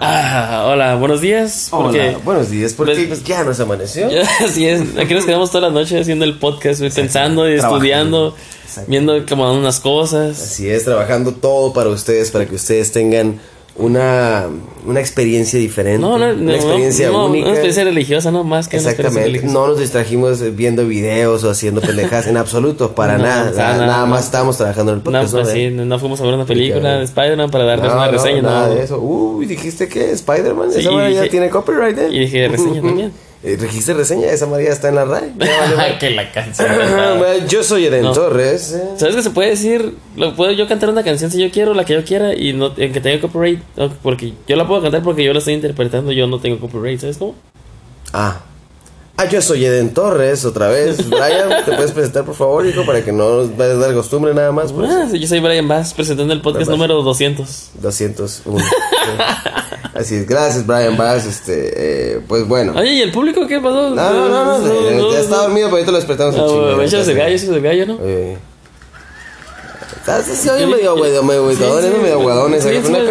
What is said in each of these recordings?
Ah, hola, buenos días. Porque, Hola, buenos días, porque Pues- ya nos amaneció. Ya, así es. Aquí nos quedamos toda la noche haciendo el podcast, pensando y estudiando. Viendo como unas cosas. Así es, trabajando todo para ustedes, para que ustedes tengan una, una experiencia diferente. No, una experiencia no, única. Una experiencia religiosa, ¿no? Más que Exactamente. No nos distrajimos viendo videos o haciendo pendejadas en absoluto, para nada. nada, más estábamos trabajando en el No, podcast. pues ¿no? sí, no, fuimos a ver una película de Spider-Man para darles una no, reseña, nada de eso. Uy, dijiste que Spider-Man, Sí, esa ya tiene copyright, ¿eh? y dije reseña también. Eh, Dijiste reseña, esa María está en la RAE. Vale, que la canción. Yo soy Eden No. Torres. eh. ¿Sabes qué se puede decir? Lo puedo yo cantar una canción si yo quiero, la que yo quiera, y no en que tenga copyright. porque yo la puedo cantar porque yo la estoy interpretando, yo no tengo copyright, ¿sabes cómo? Ah. Ah, yo soy Eden Torres, otra vez. Brian, ¿te puedes presentar, por favor, hijo? Para que no nos vayas a dar costumbre nada más. Pues. Ah, yo soy Brian Bass, presentando el podcast número 200. 201. Sí. Así es, gracias, Brian Bass. Este, eh, pues bueno. No, Oye, ¿y el público qué pasó? no, no, no, eh, ya está dormido, pero ahorita lo despertamos Ah, un chingo. échale el gallo, échale el gallo, ¿no? Eh. Está- sí, oye medio medio medio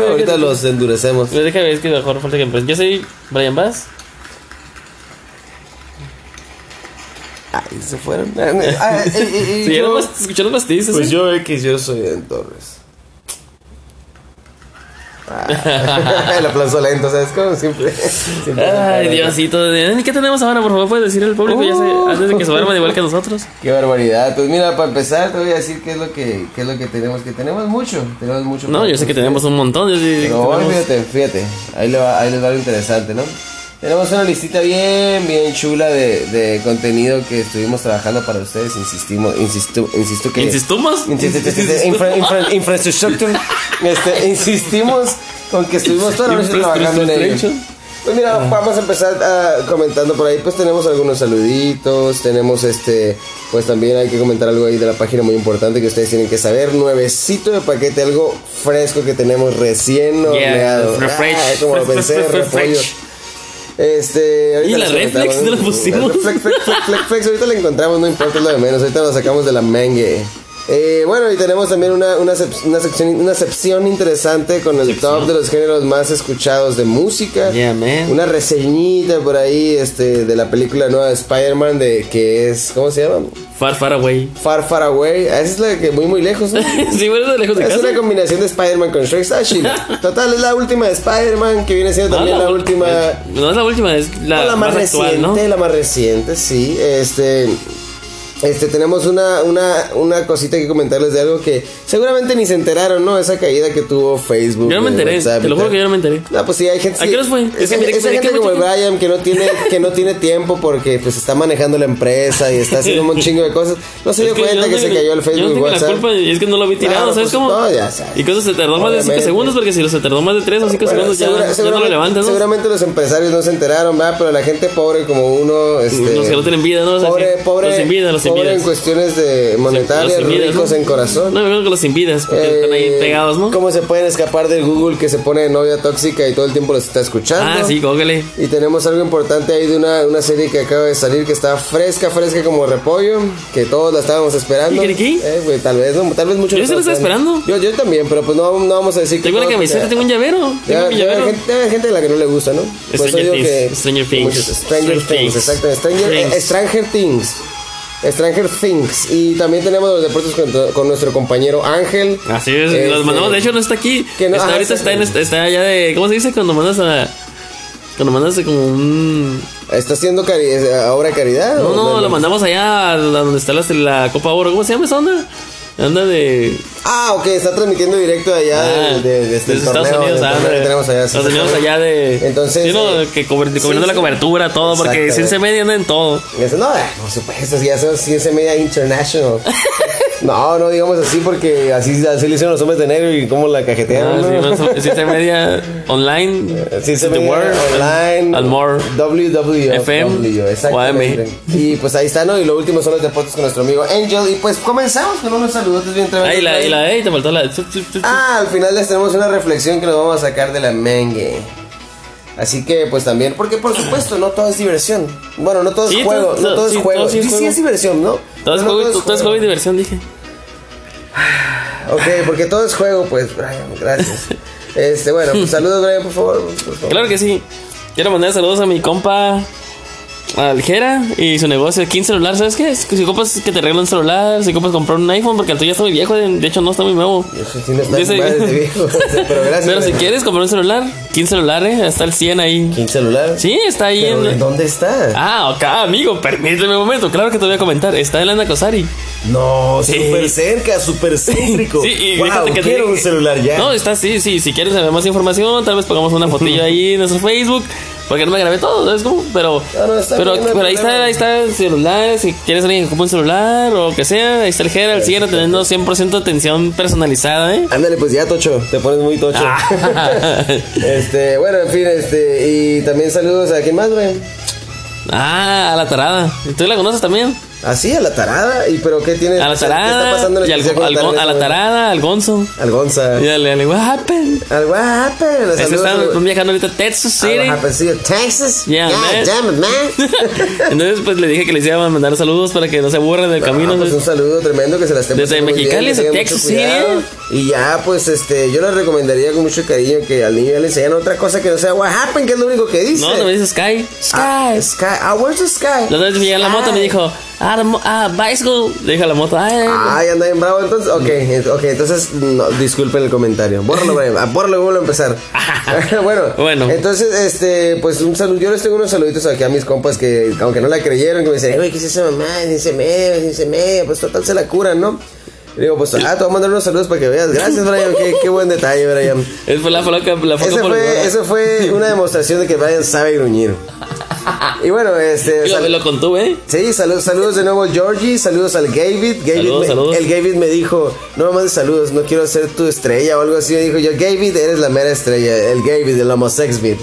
ahorita los endurecemos. Pero déjame ver, es que mejor falta que. Yo soy Brian Bass. Se fueron. Ah, eh, eh, Sí, yo- los. Pues yo X, yo soy Eden Torres. Ah, el aplauso lento, ¿sabes? Como siempre. siempre Ay, Diosito. ¿Y ¿Qué tenemos ahora? Por favor, puedes decirle al público ya sé, Uh. antes de que se duerman igual que nosotros. Qué barbaridad. Pues mira, para empezar te voy a decir qué es lo que, qué es lo que tenemos. Que tenemos mucho. Tenemos mucho. No, yo sé que tenemos un montón. yo sé Pero tenemos- fíjate, fíjate. Ahí, le va- ahí les va lo interesante, ¿no? Tenemos una listita bien, bien chula de, de contenido que estuvimos trabajando para ustedes. Insistimos, insisto, insisto que. ¿Insistumos? Insisto, infra- infra- infrastructure. Este, insistimos con que estuvimos toda la noche trabajando en ello. Pues mira, vamos a empezar ah, comentando por ahí. Pues tenemos algunos saluditos. Tenemos este. Pues también hay que comentar algo ahí de la página muy importante que ustedes tienen que saber. Nuevecito de paquete, algo fresco que tenemos recién horneado. refresh. Ah, como lo pensé, Refresh. Este, ¿Y la reflex no la pusimos? La Flex, flex, flex, flex, flex, ahorita la encontramos, no importa lo de menos. Ahorita lo sacamos de la mangue. Eh, bueno, y tenemos también una, una, una sección, una sección interesante con el top de los géneros más escuchados de música. Yeah, man. Una reseñita por ahí este, de la película nueva de Spider-Man, de que es, ¿cómo se llama? Far, far away. Far, Far Away. Ah, Esa es la que muy, muy lejos, ¿no? sí, bueno, de lejos de Es casa. una combinación de Spider-Man con Shrek. Está chila. Total, es la última de Spider-Man, que viene siendo también la, última... No es la última, es la, No, la más, actual, reciente, ¿no? la más reciente, sí. Este, este, tenemos una, una, una cosita que comentarles de algo que seguramente ni se enteraron, ¿no? Esa caída que tuvo Facebook. Yo no me enteré, WhatsApp y te lo juro que yo no me enteré. No, pues sí, hay gente. ¿A qué horas fue? Es Esa, que esa miré que gente como el Brian que no tiene, que no tiene tiempo porque pues está manejando la empresa y está haciendo un chingo de cosas. No se dio cuenta yo que no se cayó el Yo Facebook no y tengo la WhatsApp. culpa, es que no lo vi tirado, Claro, ¿sabes pues, cómo? no, ya sabes. Y cosas se tardó más de 5 Obviamente. segundos, porque si se tardó más de 3 o 5 Bueno, segundos ya, segura- ya no lo seguramente- levantas, ¿no? Seguramente los empresarios no se enteraron, ¿verdad? Pero la gente pobre como uno, este, Los que no tienen vida, ¿no? O sea, pobre, pobre, los sin vida, los sin pobre en cuestiones de monetarias, Los sin vidas, ricos ¿no? en corazón. No, me acuerdo que los sin vidas, porque Eh, están ahí pegados, ¿no? ¿Cómo se pueden escapar del Google que se pone de novia tóxica y todo el tiempo los está escuchando? Ah, sí, gógale. Y tenemos algo importante ahí de una, una serie que acaba de salir que está fresca, fresca como repollo, que todos la estábamos esperando. ¿Y qué? Eh, güey, tal vez, no, tal vez muchos. Yo sí lo estaba esperando. Yo, yo también, pero pues no, no vamos a decir que. Tengo una camiseta, tengo un llavero. Tengo un llavero. gente, gente a la que no le gusta, ¿no? Stranger digo Things, Stranger Things. Stranger Things, exacto. Stranger, Things. Stranger Things. Y también tenemos los deportes con, con nuestro compañero Ángel. Así es, Este, los mandamos. De hecho, no está aquí. que no- está, ajá, ahorita está- está, en, está allá de. ¿Cómo se dice? Cuando mandas a. Cuando mandas como un. ¿Está haciendo cari ahora caridad? No, no, lo mandamos allá a donde está la, la Copa Oro. ¿Cómo se llama esa onda? Anda de. Ah, ok, está transmitiendo directo allá Ah, de, de- de este desde torneo, Estados Unidos, ah, de- tenemos allá. tenemos exactamente. allá de. Entonces, Sí, no, eh, que cobriendo sí, la sí. cobertura, todo, porque. Ciencia Media anda en todo. Eso, no, eh, por supuesto, ya son ciencia media international. No, no digamos así porque así, así le hicieron los hombres de negro y cómo la cajetearon. Ah, ¿no? sí, no, Sistema media online. Sí, The ve Word, online. Al More. WWF. FM, exactamente. Y pues ahí está, ¿no? Y lo último son los deportes con nuestro amigo Angel. Y pues comenzamos con unos saludos bien tremendos. Ah, y la, y la, ey, te faltó la. Ah, al final les tenemos una reflexión que nos vamos a sacar de la mengue. Así que, pues también, porque por supuesto, no todo es diversión. Bueno, no todo es Sí, juego, todo- no todo es sí, juego. todo sí es Sí, es diversión, ¿no? Todo es no juego, todo es juego y diversión, dije. Ok, porque todo es juego, pues, Brian, gracias. Este, bueno, pues saludos, Brian, por favor. por favor. Claro que sí. Quiero mandar saludos a mi compa Aljera y su negocio King Celular. ¿Sabes qué? Si compas que te arreglan un celular, si compas comprar un iPhone, porque el tuyo está muy viejo, de de hecho no está muy nuevo. Eso sí no está Dice- viejo, pero gracias. Pero si quieres comprar un celular, 15 celulares, está el 100 ahí. ¿Quién celular? Sí, está ahí ¿Pero en. ¿en dónde está? Ah, ok, amigo, permíteme un momento. Claro que te voy a comentar. Está en la. No, Sí. súper cerca, súper céntrico. Sí, y wow, que quiero un celular ya. No, está sí, sí. Si quieres saber más información, tal vez pongamos una fotillo ahí en nuestro Facebook. Porque no me grabé todo, ¿sabes cómo? Pero, está pero, no ahí problema. está, ahí está el celular. Si quieres alguien que compre un celular o que sea, ahí está el Gera, el Sierra, teniendo 100% de atención personalizada, ¿eh? Ándale, pues ya, Tocho, te pones muy tocho. Ah. Este, bueno, en fin, este, y también saludos a quién más, Brian. ah, a la tarada. ¿Y ¿Tú la conoces también? Ah, sí, a la tarada. ¿Y pero qué tiene? A la ¿Qué está tarada. pasando en y al, al- tarada en a la tarada, al Gonzo. Al Gonza. Y al, al, what happened? Al what happened? Es están viajando ahorita a Texas City. al what happened, sí, Texas. Yeah, God man. damn it, man. Entonces, pues le dije que les iba a mandar saludos para que no se aburran del camino. Ah, pues ¿sabes? un saludo tremendo que se la estén Desde Mexicali hasta Texas City. Y ya, pues, este, yo les recomendaría con mucho cariño que al niño ya le enseñan otra cosa que no sea what happened, que es lo único que dice. No, no me dice Sky. Sky. Ah, sky. Ah, where's the sky? La otra vez llegué a la moto y me dijo, ah, ah, bicycle. Le dije a la moto, ay, Ay, anda bien bravo entonces. Ok, ok, entonces no, disculpen el comentario. Bórralo, Brian. Bórralo y vuelvo a empezar. bueno, Bueno. Entonces, este, pues un saludo. Yo les tengo unos saluditos aquí a mis compas que, aunque no la creyeron, que me dicen, güey, ¿qué es esa mamá? Dice medio, dice. Pues total se la curan, ¿no? Digo, pues, ah, te voy a mandar unos saludos para que veas. Gracias, Brian. Qué, qué buen detalle, Brian. es fue la la foca Ese por fue, eso fue una demostración de que Brian sabe gruñir. Y bueno, este. Y lo, sal- lo contuve. Sí, saludos, saludos de nuevo Georgie, saludos al David. David Saludos, me- saludos. El David me dijo, no me mandes saludos, no quiero ser tu estrella o algo así. Me dijo yo, David, eres la mera estrella. El David, el homosexvid.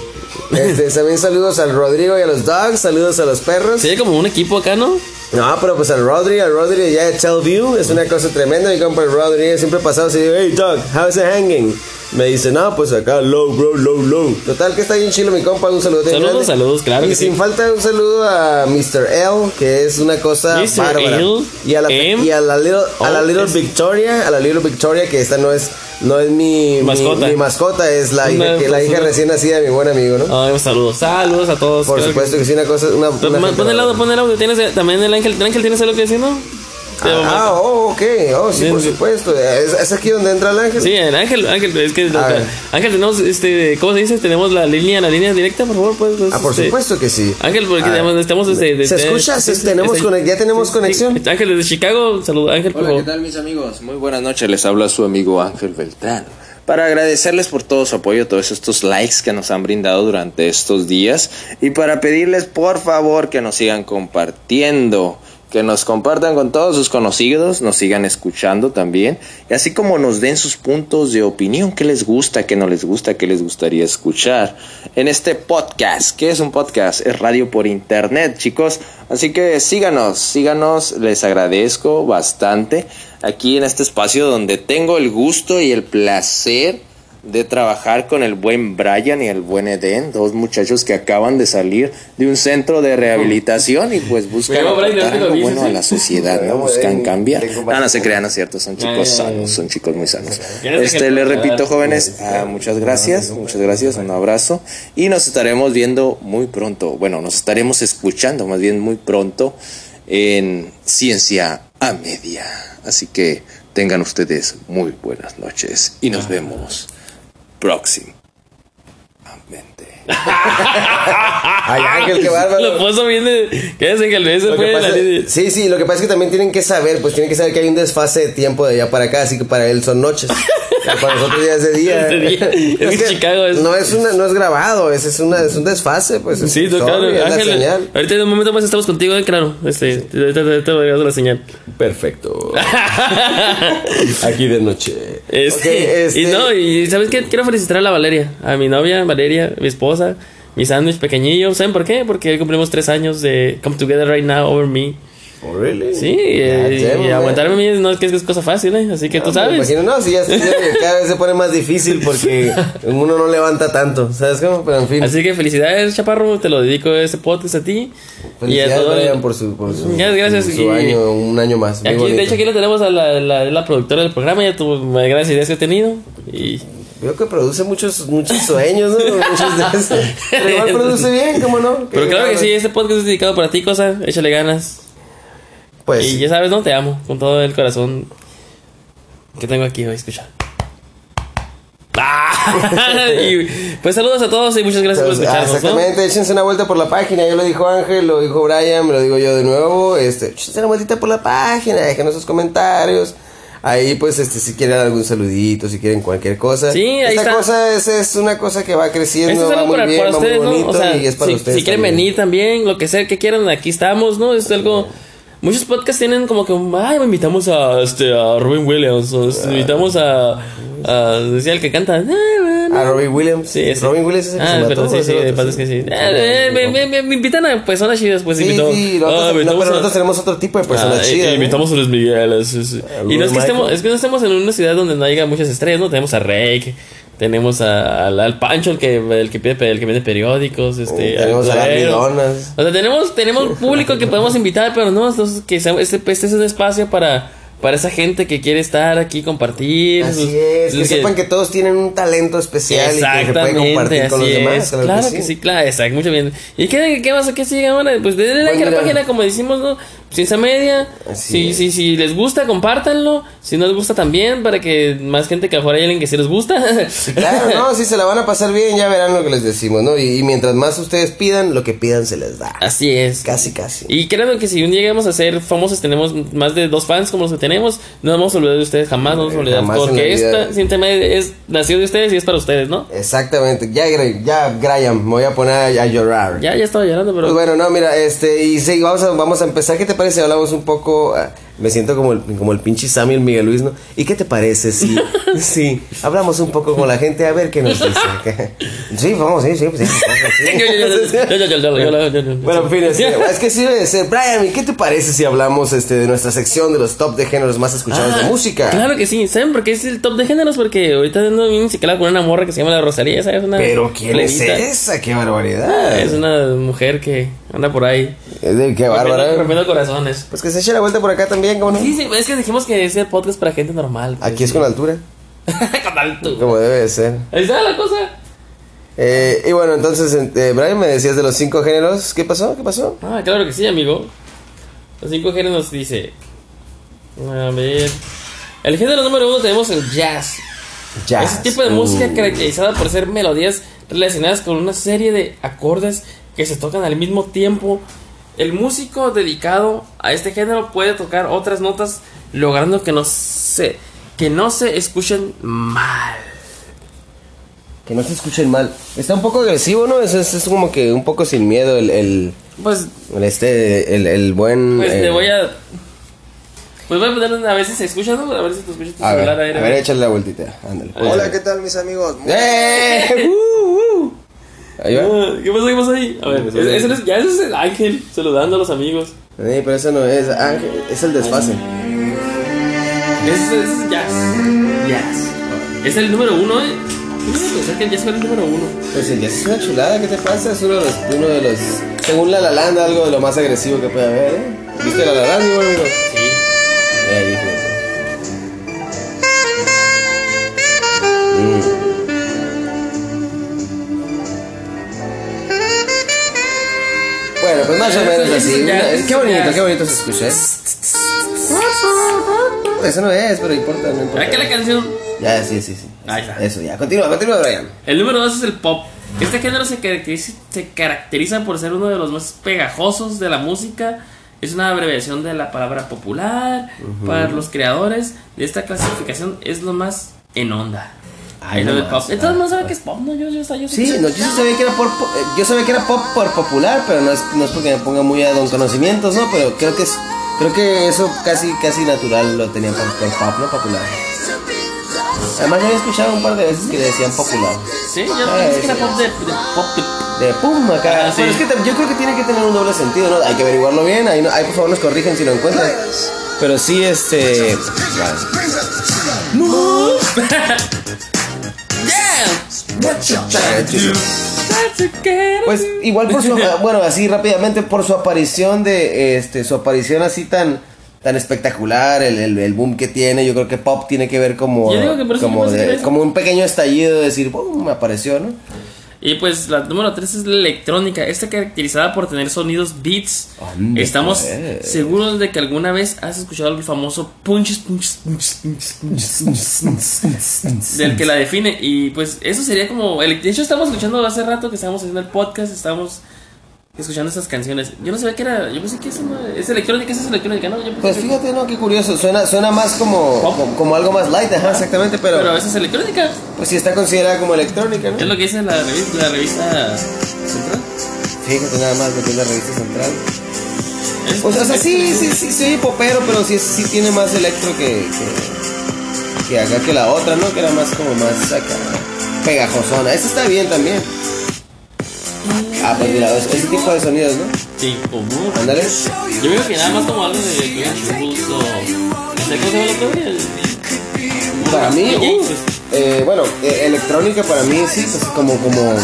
Este, también saludos al Rodrigo y a los dogs, saludos a los perros. Sería como un equipo acá, ¿no? No, pero pues al Rodri, al Rodri ya de Tellview, es una cosa tremenda. Mi compa el Rodri siempre pasado así, hey dog, how's it hanging? Me dice, no, pues acá, low, bro, low, low. Total, que está bien chilo mi compa, un saludo. Saludos, saludos, claro Y que sin sí. falta un saludo a Mr. L, que es una cosa Mr. bárbara. L, y a la, M, y a la little, a la O, little. Victoria, a la little Victoria, que esta no es, no es mi Mascota. Mi, mascota, es la hija, que, la hija recién nacida de mi buen amigo, ¿no? Ay, saludos, saludos a todos. Por supuesto que sí, una cosa, una, una Pon el audio, pon el audio. ¿Tienes eh, también el ángel? ¿El ángel tienes algo que decir, no? Ah, oh, ok. Oh, sí, por supuesto. ¿Es, es aquí donde entra el ángel? Sí, el ángel, ángel, es que ángel tenemos este, ¿cómo se dice? Tenemos la línea, la línea directa, por favor, pues. Ah, por este, supuesto que sí. Ángel, porque tenemos, estamos desde, ¿Se desde- escucha? sí, ¿Se- sí, tenemos conex- ¿Ya tenemos sí, conexión? sí. Ángel desde Chicago, saludos, Ángel, por Hola, ¿qué favor. tal mis amigos? Muy buenas noches, les habla su amigo Ángel Beltrán. Para agradecerles por todo su apoyo, todos estos likes que nos han brindado durante estos días y para pedirles por favor que nos sigan compartiendo, que nos compartan con todos sus conocidos, nos sigan escuchando también y así como nos den sus puntos de opinión, qué les gusta, qué no les gusta, qué les gustaría escuchar en este podcast. ¿Qué es un podcast? Es radio por internet, chicos. Así que síganos, síganos, les agradezco bastante aquí en este espacio donde tengo el gusto y el placer de trabajar con el buen Brian y el buen Eden, dos muchachos que acaban de salir de un centro de rehabilitación y pues buscan aportar ¿te lo algo dices, bueno a sí? la sociedad, ¿no? Buscan Eden, cambiar. Ah, no se crean, no es cierto, son chicos ya. sanos, son chicos muy sanos. ¿Quieres Este, les repito, Ah, jóvenes, ah, muchas gracias, muchas gracias, un abrazo y nos estaremos viendo muy pronto, bueno, nos estaremos escuchando más bien muy pronto en Ciencia a Media. Así que tengan ustedes muy buenas noches y nos vemos próximamente. Ay, Ángel, qué bárbaro. Lo puso bien de. ¿Qué es Ángel? Fue la sí, sí, lo que pasa es que también tienen que saber, pues tienen que saber que hay un desfase de tiempo de allá para acá, así que para él son noches. Para nosotros ya es de día. Es de día. Es que Chicago es- No es, una, no es grabado, es, es, una, es un desfase, pues. es- Sí, no, sorry, claro. es la Ángel, señal. ahorita en un momento más estamos contigo, eh, claro. Este, te, te, voy a dar la señal. Perfecto. Aquí de noche. Este, Ok, este- Y no, y ¿sabes qué? Quiero felicitar a la Valeria, a mi novia Valeria, mi esposa, mi sándwich pequeñillo. ¿Saben por qué? Porque hoy cumplimos tres años de Come Together Right Now Over Me. Oh, really? Sí, eh, y aguantarme a no es que es cosa fácil, ¿eh? Así que tú Me sabes. imagino, no, si ya, ya cada vez se pone más difícil porque uno no levanta tanto, ¿sabes cómo? Pero en fin. Así que felicidades, Chaparro, te lo dedico este podcast a ti. y a Felicidades, todo. Brian, por su, por su, Ya, gracias, su y- año, un año más. Aquí, de hecho, aquí la tenemos a la, la, la productora del programa, ya tuvo grandes ideas que ha tenido. Y Veo que produce muchos, muchos sueños, ¿no? Muchos de esos. Pero igual produce bien, ¿cómo no? Pero claro que sí, este podcast es dedicado para ti, cosa. Échale ganas. Pues, Y ya sabes, no te amo con todo el corazón que tengo aquí hoy, escucha. Y, pues saludos a todos y muchas gracias por Entonces, ah, escucharnos. ¿no? exactamente, échense una vuelta por la página. Ya lo dijo Ángel, lo dijo Brian, me lo digo yo de nuevo. Este, échense una vueltita por la página, déjenos sus comentarios. Ahí, pues, este, si quieren algún saludito, si quieren cualquier cosa. Sí, ahí Esta está. cosa es, es una cosa que va creciendo, Esto es va algo muy para, bien, para va ustedes, muy bonito ¿no? O sea, y es para si, ustedes. si quieren también. venir también, lo que sea que quieran, aquí estamos, ¿no? Es algo. Muchos podcasts tienen como que, ay, invitamos a, este, a Robin Williams, o este, invitamos a, a, decía el que canta. A Robbie Williams. Sí, ese. Robin Williams es el que Ah, se mató. perdón, sí, ¿o es sí, de paz es que sí. Ah, eh, me, me, me, me invitan a personas chidas, pues Sí, invitamos. sí, nosotros, Ah, no, pero a- nosotros tenemos otro tipo de personas Ah, chidas. y- ¿no? invitamos a los Migueles. sí, sí. A Y no es que, estemos, es que no estemos en una ciudad donde no haya muchas estrellas, ¿no? Tenemos a Rake, tenemos a- al, al Pancho, el que, el que pide el que vende periódicos, este, Uh, tenemos al a las. O sea, tenemos, tenemos público que podemos invitar, pero no, entonces que este, este es un espacio para, para esa gente que quiere estar aquí, compartir. Así sus- es, que sepan que todos tienen un talento especial y que se puede Exactamente, compartir con los demás. Claro, Claro, que, que, sí. claro, exacto, mucho bien. ¿Y qué, qué más? ¿Qué sigue ahora? Pues denle like Pues a la mira. página, como decimos, ¿no? Ciencia Media. Si, si, si les gusta, compártanlo. Si no les gusta también, para que más gente que a lo mejor hay alguien que sí les gusta. Claro, no, si se la van a pasar bien, ya verán lo que les decimos, ¿no? Y, y mientras más ustedes pidan, lo que pidan se les da. Así es. Casi, casi. Y créanme que si un día llegamos a ser famosos, tenemos más de dos fans como los que tenemos, no vamos a olvidar de ustedes, jamás nos vamos a olvidar. Jamás Porque esta Ciencia Media es, nació de ustedes y es para ustedes, ¿no? Exactamente. Ya, ya, Graham, me voy a poner a, a llorar. Ya, ya estaba llorando, pero. Pues bueno, no, mira, este, y sí, vamos a, vamos a empezar. ¿Qué te parece si hablamos un poco? Me siento como el, como el pinche Sammy, el Miguel Luis, ¿no? ¿Y qué te parece si, si hablamos un poco con la gente a ver qué nos dice? sí, vamos, sí, sí, sí. Bueno, en fin, es, es que sí, es, eh, Brian, ¿y qué te parece si hablamos este, de nuestra sección de los top de géneros más escuchados ah, de música? Claro que sí, ¿saben por qué es el top de géneros? Porque ahorita ando bien ciclado con una morra que se llama La Rosalía, esa es una... Pero ¿quién es esa? ¡Qué barbaridad! Ah, es una mujer que anda por ahí es de qué bárbara. rompiendo corazones. Pues que se eche la vuelta por acá también, ¿cómo no? Sí, sí, es que dijimos que es el podcast para gente normal. pues. Aquí es con altura, con alto. como debe de ser. Ahí está la cosa. Eh, y bueno, entonces, eh, Brian, me decías de los cinco géneros. ¿Qué pasó? ¿Qué pasó? Ah, claro que sí, amigo. Los cinco géneros nos dice. A ver. El género número uno tenemos el jazz. Jazz. Ese tipo de Uh. música caracterizada por ser melodías relacionadas con una serie de acordes que se tocan al mismo tiempo. El músico dedicado a este género puede tocar otras notas logrando que no se que no se escuchen mal. Que no se escuchen mal. Está un poco agresivo, ¿no? Es, es, es como que un poco sin miedo el, el, Pues el este, el, el buen... pues eh, te voy a pues voy a poner a ver si se escucha, ¿no? A ver si te escucha tu A ver, celular ahí. a ver, échale la vueltita. Ándale. Hola, ¿qué tal mis amigos? ¡Eh! ¡Uh, uh! Ahí va. Ah, ¿Qué pasó? ¿Qué pasó ahí? A ver, Pues, ese- es- ya ese es el ángel saludando a los amigos. Eh, pero eso no es Ángel, es el desfase. Ese es jazz. Jazz. Es el número uno, ¿eh? ¿Qué me pensar que el jazz fue el número uno? Pues el jazz es una chulada, ¿qué te pasa? Es uno de los, uno de los según La La Land, algo de lo más agresivo que puede haber, ¿eh? ¿Viste La La Land, mi amigo? Sí. Eh, dije eso. Mm. Más o menos así. qué bonito, qué bonito se escucha, ¿eh? Eso no es, pero importa, no importa. ¿Verdad que la canción? Ya, sí, sí, sí. Ahí está. Eso, ya. Continúa, continúa, Brian. El número dos es el pop. Este género se caracteriza, se caracteriza por ser uno de los más pegajosos de la música. Es una abreviación de la palabra popular. Para los creadores de esta clasificación es lo más en onda. Ay, no de pop. Entonces no sabe que es pop, ¿no? Yo, yo, yo, Sí, no, yo sí sabía que era por, po- eh, yo sabía que era pop por popular, pero no es, no es porque me ponga muy a don conocimientos, ¿no? Pero creo que es, creo que eso casi, casi natural lo tenía por, por pop, ¿no? Popular. Además yo había escuchado un par de veces que decían popular. Sí, yo Ah, pensé que era pop de, de pop de- De pum acá. Ah, sí. Pero es que yo creo que tiene que tener un doble sentido, ¿no? Hay que averiguarlo bien. Ahí, no- ahí por favor nos corrigen si lo encuentran. Pero sí, este. Pues igual por su bueno, así rápidamente por su aparición de este su aparición así tan tan espectacular, el, el, el boom que tiene, yo creo que pop tiene que ver como como de- como un pequeño estallido de decir, boom, me apareció, ¿no? Y pues la número 3 es la electrónica, esta caracterizada por tener sonidos beats. Estamos pues. seguros de que alguna vez has escuchado el famoso punches, punches, punches, punches, punches, del que la define. Y pues eso sería como. De hecho, estamos escuchando hace rato que estábamos haciendo el podcast, estábamos escuchando estas canciones. Yo no sabía que era. Yo pensé que eso no es electrónica, es electrónica, ¿no? Yo Pues que- fíjate, no, qué curioso, suena suena más como como, como algo más light, ajá, exactamente, pero, Pero esa es electrónica. pues sí está considerada como electrónica, ¿no? Es lo que dice la revista, la revista central. Fíjate nada más lo que es la revista central. Es- Pues, o sea, sí, sí, sí, sí, popero, pero sí, sí tiene más electro que, que, que acá que la otra, ¿no? Que era más como más acá, pegajosona. Esa está bien también. Ah, pues mira, es- ese tipo de sonidos, ¿no? Sí, como. Ándale. Yo veo que nada más como algo de Green Shoes o. No sé cómo se llama el otro, el- Para mí, uh, eh, bueno, eh, electrónica para mí sí, pues como, como,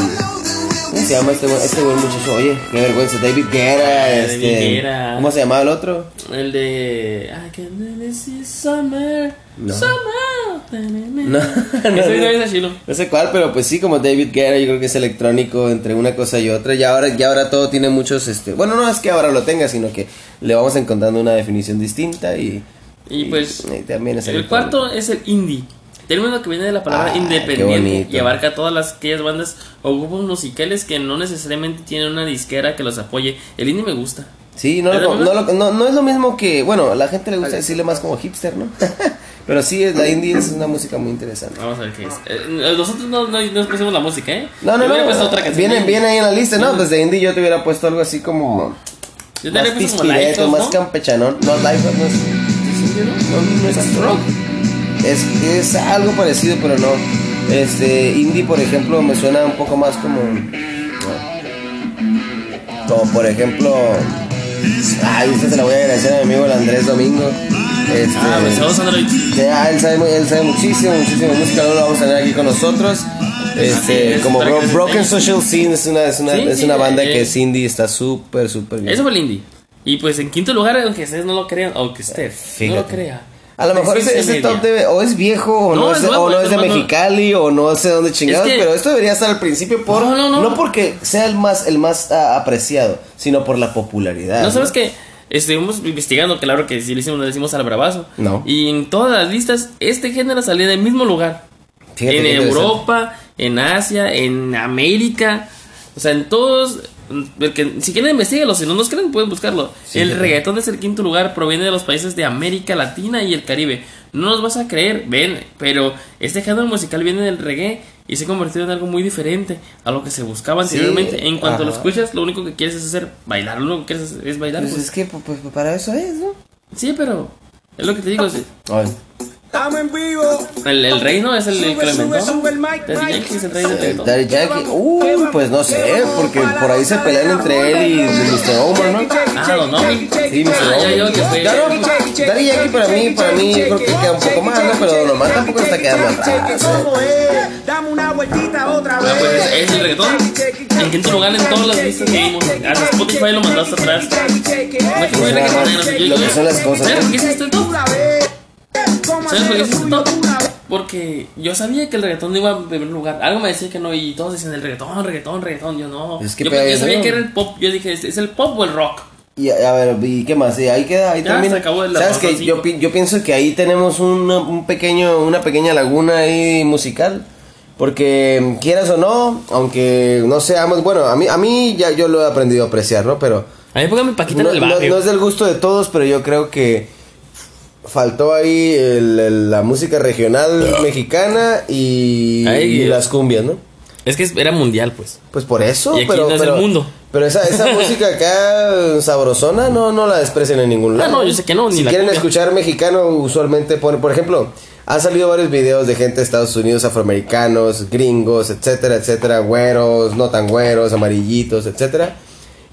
¿cómo se llama este, buen- este buen muchacho? Oye, qué vergüenza, David Guerra, David este, Guerra. ¿cómo se llamaba el otro? El de. I can see summer. No. Summer. No, Ese no, video no. No sé cuál, pero pues sí, como David Guerra, yo creo que es electrónico entre una cosa y otra. Y ahora, ya ahora todo tiene muchos, este, bueno, no es que ahora lo tenga, sino que le vamos encontrando una definición distinta y, Y pues. y también es El cuarto es el indie. Término que viene de la palabra Ah, independiente y abarca todas las aquellas bandas o grupos musicales que no necesariamente tienen una disquera que los apoye. El indie me gusta. Sí, no, ¿Es lo- no, lo- no, no es lo mismo que, bueno, a la gente le gusta decirle más como hipster, ¿no? pero sí, la indie es una música muy interesante. Vamos a ver qué es. Eh, nosotros no, no, no pusimos la música, ¿eh? No, no, Yo hubiera no, puesto otra viene, ahí. viene ahí en la lista, ¿no? Pues de indie yo te hubiera puesto algo así como Yo más también puse como Lifehouse, más campechanón. No, Lifehouse no es... No, no es rock. Es, es algo parecido, pero no. Este, indie, por ejemplo, me suena un poco más como. no. Como por ejemplo. Ay, esta se la voy a agradecer a mi amigo el Andrés Domingo. Este, Ah, pues saludos Android. que, ah, él, sabe, él sabe muchísimo, muchísimo música, lo vamos a tener aquí con nosotros. Este, es, como Bro- Broken. Social Scene es una, es una, Sí, es sí, una banda eh, que es indie, está súper, súper bien. Eso fue el indie. Y pues en quinto lugar, aunque ustedes no lo crean, aunque Steph no lo Fíjate. crea. A lo mejor ese, ese top debe, o es viejo o no, No, es, de- nuevo, o no es de nuevo. Mexicali o no sé dónde chingados, Es que- pero esto debería estar al principio por No, no, no. porque sea el más el más ah, apreciado, sino por la popularidad. No sabes que estuvimos investigando, claro que sí le hicimos, le decimos al bravazo. No. Y en todas las listas, este género salía del mismo lugar. Fíjate en. Europa, en Asia, en América. O sea, en todos. El que- si quieren investigarlo, si no nos creen, pueden buscarlo. Sí, el reggaetón es el quinto lugar, proviene de los países de América Latina y el Caribe. No nos vas a creer, ven, pero este género musical viene del reggae y se ha convertido en algo muy diferente a lo que se buscaba Sí, anteriormente. En cuanto lo ajá. escuchas, lo único que quieres es hacer bailar, lo único que quieres es bailar. Pues pues. es que pues, pues, para eso es, ¿no? Sí, pero es lo que te digo. sí. Ay. Estamos en vivo. El, el rey no es el, el que Sube, sube, el mic, Daddy mic. Yankee es el rey del El reggaetón. Daddy Yankee, uy, pues no sé, porque por ahí se pelean entre él y Mr. Omar, ¿no? Ah, Don Omar. Sí, Mr. Ah, Omar. pues, Daddy Yankee para mí, para mí yo creo que queda un poco más, ¿no? Pero Don Omar tampoco está quedando atrás. ¿eh? Dame una vueltita otra vez. Ah, pues es, es el reggaetón. En quinto lugar en todas las listas que vimos. Hasta Spotify lo mandó hasta atrás. Es. Yo- Lo que son las cosas, ¿Sabes qué este top? ¿Sabes por qué hice top? Porque yo sabía que el reggaetón no iba en primer lugar. Algo me decía que no, y todos decían el reggaetón, reggaetón, reggaetón. Yo no. Es que yo, yo sabía que era el pop. Yo dije, ¿es es el pop o el rock? Y a, a ver, ¿y qué más? Sí, ahí queda, ahí Ya, termina. se acabó el ¿Sabes que yo, pi- yo pienso que ahí tenemos una, un pequeño, una pequeña laguna ahí musical. Porque quieras o no, aunque no seamos, bueno, a mí, a mí ya yo lo he aprendido a apreciar, ¿no? Pero A mí póngame Paquita no, en el no- barrio. no es del gusto de todos, pero yo creo que faltó ahí el- el- la música regional mexicana y, Ay, y Dios. las cumbias, ¿no? Es que era mundial, pues. Pues por eso, Y aquí pero, no es pero, el mundo. pero esa, esa música acá sabrosona no, no la desprecian en ningún lado. Ah, no, yo sé que no, ni Si la quieren cumbia. escuchar mexicano, usualmente ponen, por ejemplo, han salido varios videos de gente de Estados Unidos, afroamericanos, gringos, etcétera, etcétera, güeros, no tan güeros, amarillitos, etcétera.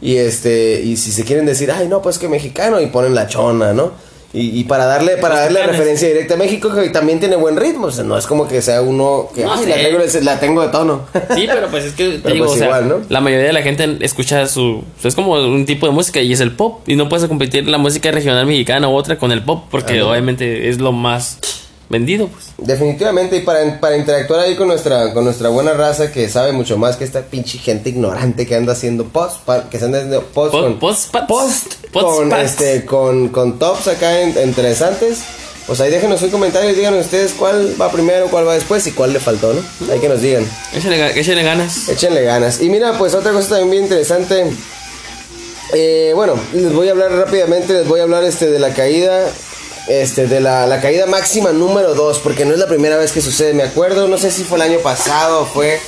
Y este, y si se quieren decir, ay no, pues que mexicano, y ponen la chona, ¿no? Y, y para darle, para darle referencia directa a México, que también tiene buen ritmo, o sea, no es como que sea uno que, No ay, la, tengo de tono. Sí, pero pues es que te digo, pues o sea, igual, ¿no? la mayoría de la gente escucha su. Es como un tipo de música y es el pop. Y no puedes competir la música regional mexicana u otra con el pop, porque Ah, no. obviamente es lo más vendido, pues. Definitivamente, y para, para interactuar ahí con nuestra, con nuestra buena raza que sabe mucho más que esta pinche gente ignorante que anda haciendo post, pa- que se anda haciendo post, Po- con, post- pats. post Post con, este, con, con tops acá en- interesantes. Pues ahí déjenos un comentario y digan ustedes cuál va primero, cuál va después y cuál le faltó, ¿no? Ahí que nos digan. Échale, ga- échale ganas. Échenle ganas. Y mira, pues otra cosa también bien interesante. Eh, bueno, les voy a hablar rápidamente, les voy a hablar este de la caída. Este, de la, la caída máxima número 2, porque no es la primera vez que sucede, me acuerdo, no sé si fue el año pasado fue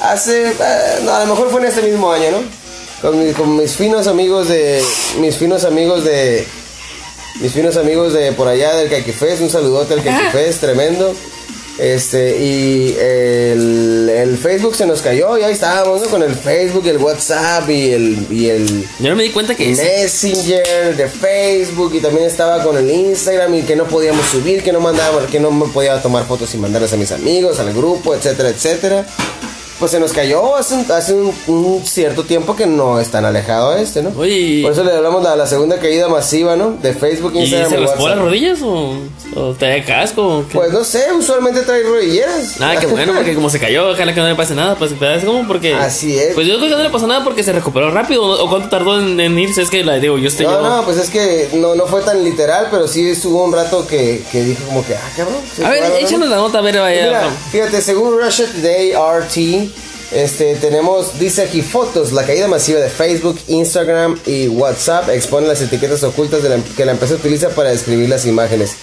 hace, eh, no, a lo mejor fue en este mismo año, ¿no? Con mis finos amigos de, mis finos amigos de, mis finos amigos de por allá del Caquifest, un saludote al Caquifest, tremendo. Este, y el, el Facebook se nos cayó y ahí estábamos, ¿no? Con el Facebook, el WhatsApp y el, y el Yo no me di cuenta que es- Messenger de Facebook y también estaba con el Instagram y que no podíamos subir, que no mandaba, que no me podía tomar fotos y mandarlas a mis amigos, al grupo, etcétera, etcétera. Pues se nos cayó hace, un- hace un, un cierto tiempo que no es tan alejado a este, ¿no? Oye, Por eso le hablamos de la segunda caída masiva, ¿no? De Facebook, ¿y Instagram se y raspó las rodillas o, o te da casco? o? Pues no sé, usualmente trae rodilleras. Ah, qué bueno, porque como se cayó, ojalá que no le pase nada, pues ¿sabes cómo? Porque... Así es. Pues yo creo que no le pasó nada porque se recuperó rápido, o cuánto tardó en, en irse, es que la digo, yo estoy No, yo... no, pues es que no, no fue tan literal, pero sí estuvo un rato que, que dijo como que, ah, cabrón. se A ver, échanos la nota, a ver, vaya. Mira, fíjate, según Russia Today RT, este, tenemos, dice aquí fotos, la caída masiva de Facebook, Instagram y WhatsApp expone las etiquetas ocultas la- que la empresa utiliza para describir las imágenes.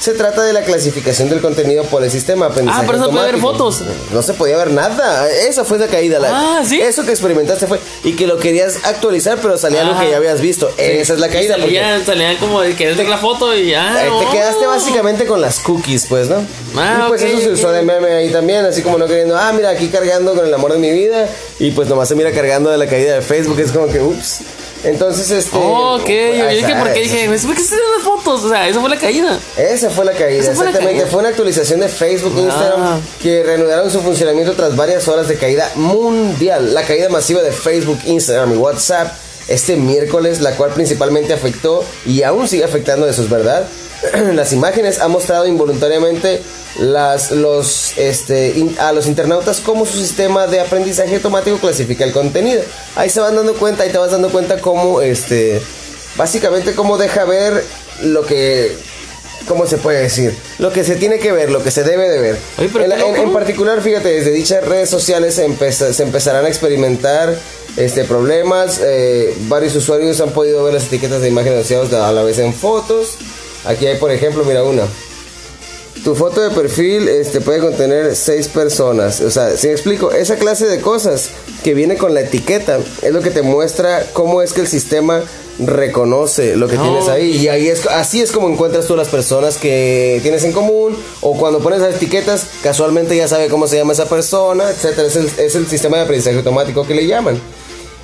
Se trata de la clasificación del contenido por el sistema aprendizaje Ah, pero no se puede ver fotos. No se podía ver nada. Esa fue la caída. la- Ah, ¿sí? Eso que experimentaste fue. Y que lo querías actualizar, pero salía Ajá. que ya habías visto. Esa es la caída. porque- Salían, salían como de que la foto y ya. te quedaste básicamente con las cookies, pues, ¿no? Ah, y pues eso se usó de meme ahí también, así como no queriendo, ah, mira, aquí cargando con el amor de mi vida, y pues nomás se mira cargando de la caída de Facebook, es como que, ups. Entonces, este. Oh, ok, yo ahí dije, está, ¿por qué esa- dije? ¿Por qué se las fotos? O sea, esa fue la caída. Esa fue la caída, Esa fue la exactamente. caída. Fue una actualización de Facebook e Instagram Ah. que reanudaron su funcionamiento tras varias horas de caída mundial. La caída masiva de Facebook, Instagram y WhatsApp este miércoles, la cual principalmente afectó y aún sigue afectando, eso es verdad. Las imágenes han mostrado involuntariamente las, los, este, in- a los internautas cómo su sistema de aprendizaje automático clasifica el contenido. Ahí se van dando cuenta, ahí te vas dando cuenta cómo, este, básicamente cómo deja ver lo que ¿Cómo se puede decir? Lo que se tiene que ver, lo que se debe de ver. Oye, en, particular, fíjate, desde dichas redes sociales se, empeza- se empezarán a experimentar este, problemas. eh, varios usuarios han podido ver las etiquetas de imágenes asociadas a la vez en fotos. Aquí hay, por ejemplo, mira una. Tu foto de perfil este, puede contener seis personas. O sea, si me explico, esa clase de cosas que viene con la etiqueta es lo que te muestra cómo es que el sistema reconoce lo que No. tienes ahí. Y ahí es, así es como encuentras tú las personas que tienes en común. O cuando pones las etiquetas, casualmente ya sabe cómo se llama esa persona, etcétera. Es el, es el sistema de aprendizaje automático que le llaman.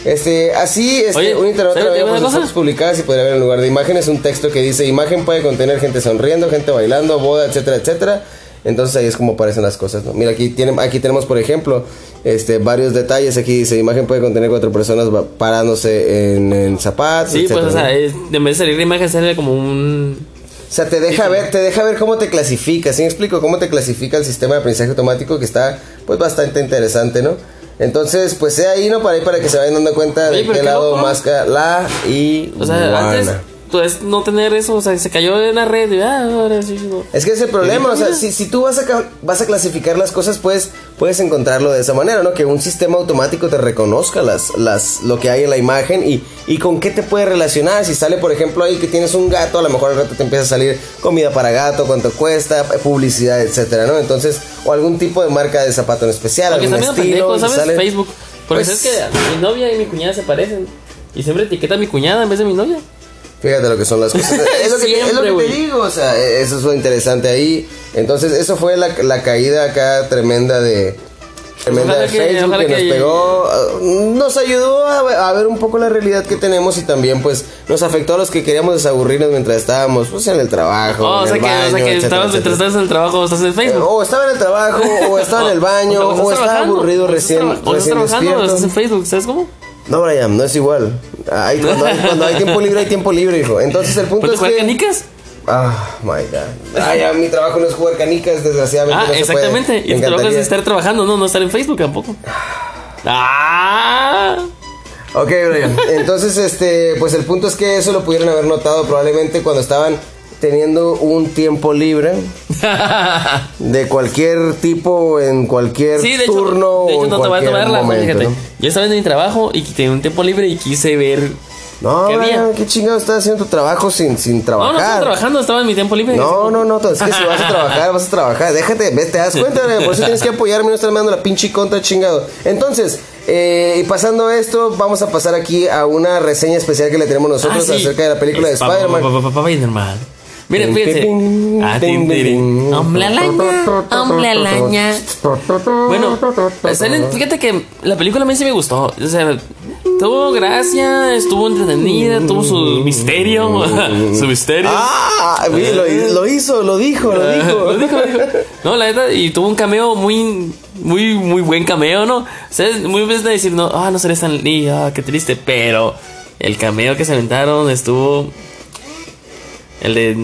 Este, así, este, Oye, un internauta ¿sabes había una puesto cosa? fotos publicadas y podría ver en lugar de imágenes un texto que dice imagen puede contener gente sonriendo, gente bailando, boda, etcétera, etcétera. Entonces ahí es como aparecen las cosas, ¿no? Mira, aquí, tiene, aquí tenemos, por ejemplo, este, varios detalles. Aquí dice, imagen puede contener cuatro personas parándose en, en zapatos, Sí, pues, o sea, en vez de salir la imagen, sale como un. O sea, te deja ver, te deja ver cómo te clasifica, ¿sí me explico? Cómo te clasifica el sistema de aprendizaje automático que está, pues, bastante interesante, ¿no? Entonces, pues, sea ahí, ¿no? Para ahí, para que se vayan dando cuenta Oye, de qué qué lado loco. la y O sea, antes pues, no tener eso, o sea, se cayó en la red y ah, ahora sí, no. Es que ese es el problema, o sea, si, si tú vas a, vas a clasificar las cosas, pues puedes encontrarlo de esa manera, ¿no? Que un sistema automático te reconozca las, las, lo que hay en la imagen y, y con qué te puede relacionar. Si sale, por ejemplo, ahí que tienes un gato, a lo mejor al rato te empieza a salir comida para gato, cuánto cuesta, publicidad, etcétera, ¿no? Entonces, o algún tipo de marca de zapato en especial, Porque algún estilo. ¿sabes? sale- Facebook. Porque Pues- sabes que mi novia y mi cuñada se parecen. Y siempre etiqueta a mi cuñada en vez de mi novia. Fíjate lo que son las cosas. Es lo que, te- es lo que Siempre, te digo, o sea, e- eso es lo interesante ahí. Entonces, eso fue la, la caída acá tremenda de. Tremenda Ojalá de que- Facebook ojalá que, nos que- pegó. uh, Nos ayudó a, a ver un poco la realidad que tenemos y también, pues, nos afectó a los que queríamos desaburrirnos mientras estábamos, pues, en el trabajo. Oh, o en sea el que, o sea baño, que etcétera, estabas, mientras estás en el trabajo, estás en Facebook. O estaba en el trabajo, o estaba en el baño, O, o, estaba aburrido recién, O estás recién trabajando o estás en. Facebook, ¿sabes cómo? No, Brian, no es igual. Hay- cuando, hay, cuando hay tiempo libre, hay tiempo libre, hijo. Entonces, el punto ¿Puedes es jugar que. canicas? Ah, my God. Ah, ya, mi trabajo no es jugar canicas, desgraciadamente. Ah, no se puede. exactamente. Y tu trabajo es estar trabajando, no, no estar en Facebook tampoco. Ah. Ok, Brian. Entonces, este, pues el punto es que eso lo pudieron haber notado probablemente cuando estaban teniendo un tiempo libre de cualquier tipo, en cualquier Sí, de hecho, turno de hecho o en no te voy a cualquier tomar la momento. ¿no? Yo estaba en mi trabajo y tenía un tiempo libre y quise ver. No, ¿Qué chingado estás haciendo tu trabajo sin, sin No, trabajar? no estaba trabajando, estaba en mi tiempo libre. No, no, no, es que si vas a trabajar, vas a trabajar. Déjate, ve, te das cuenta, por eso tienes que apoyarme, no estás mandando la pinche contra chingado. Entonces, eh, y pasando esto, vamos a pasar aquí a una reseña especial que le tenemos nosotros Ah, sí. acerca de la película de Es Spider-Man. Spider-Man. Miren, fíjense. Ah, tin, tin, tin, tin. Hombre alaña, hombre alaña. Bueno, salen- fíjate que la película a mí sí me gustó. O sea, tuvo gracia, estuvo entretenida, tuvo su misterio. su misterio. Ah, lo, lo hizo, lo dijo, lo dijo. Lo dijo, lo dijo. No, la neta, y tuvo un cameo muy, muy, muy buen cameo, ¿no? O sea, es muy veces de decir, no, ah, no seré Stan Lee, ah, qué triste, pero el cameo que se aventaron estuvo. El de.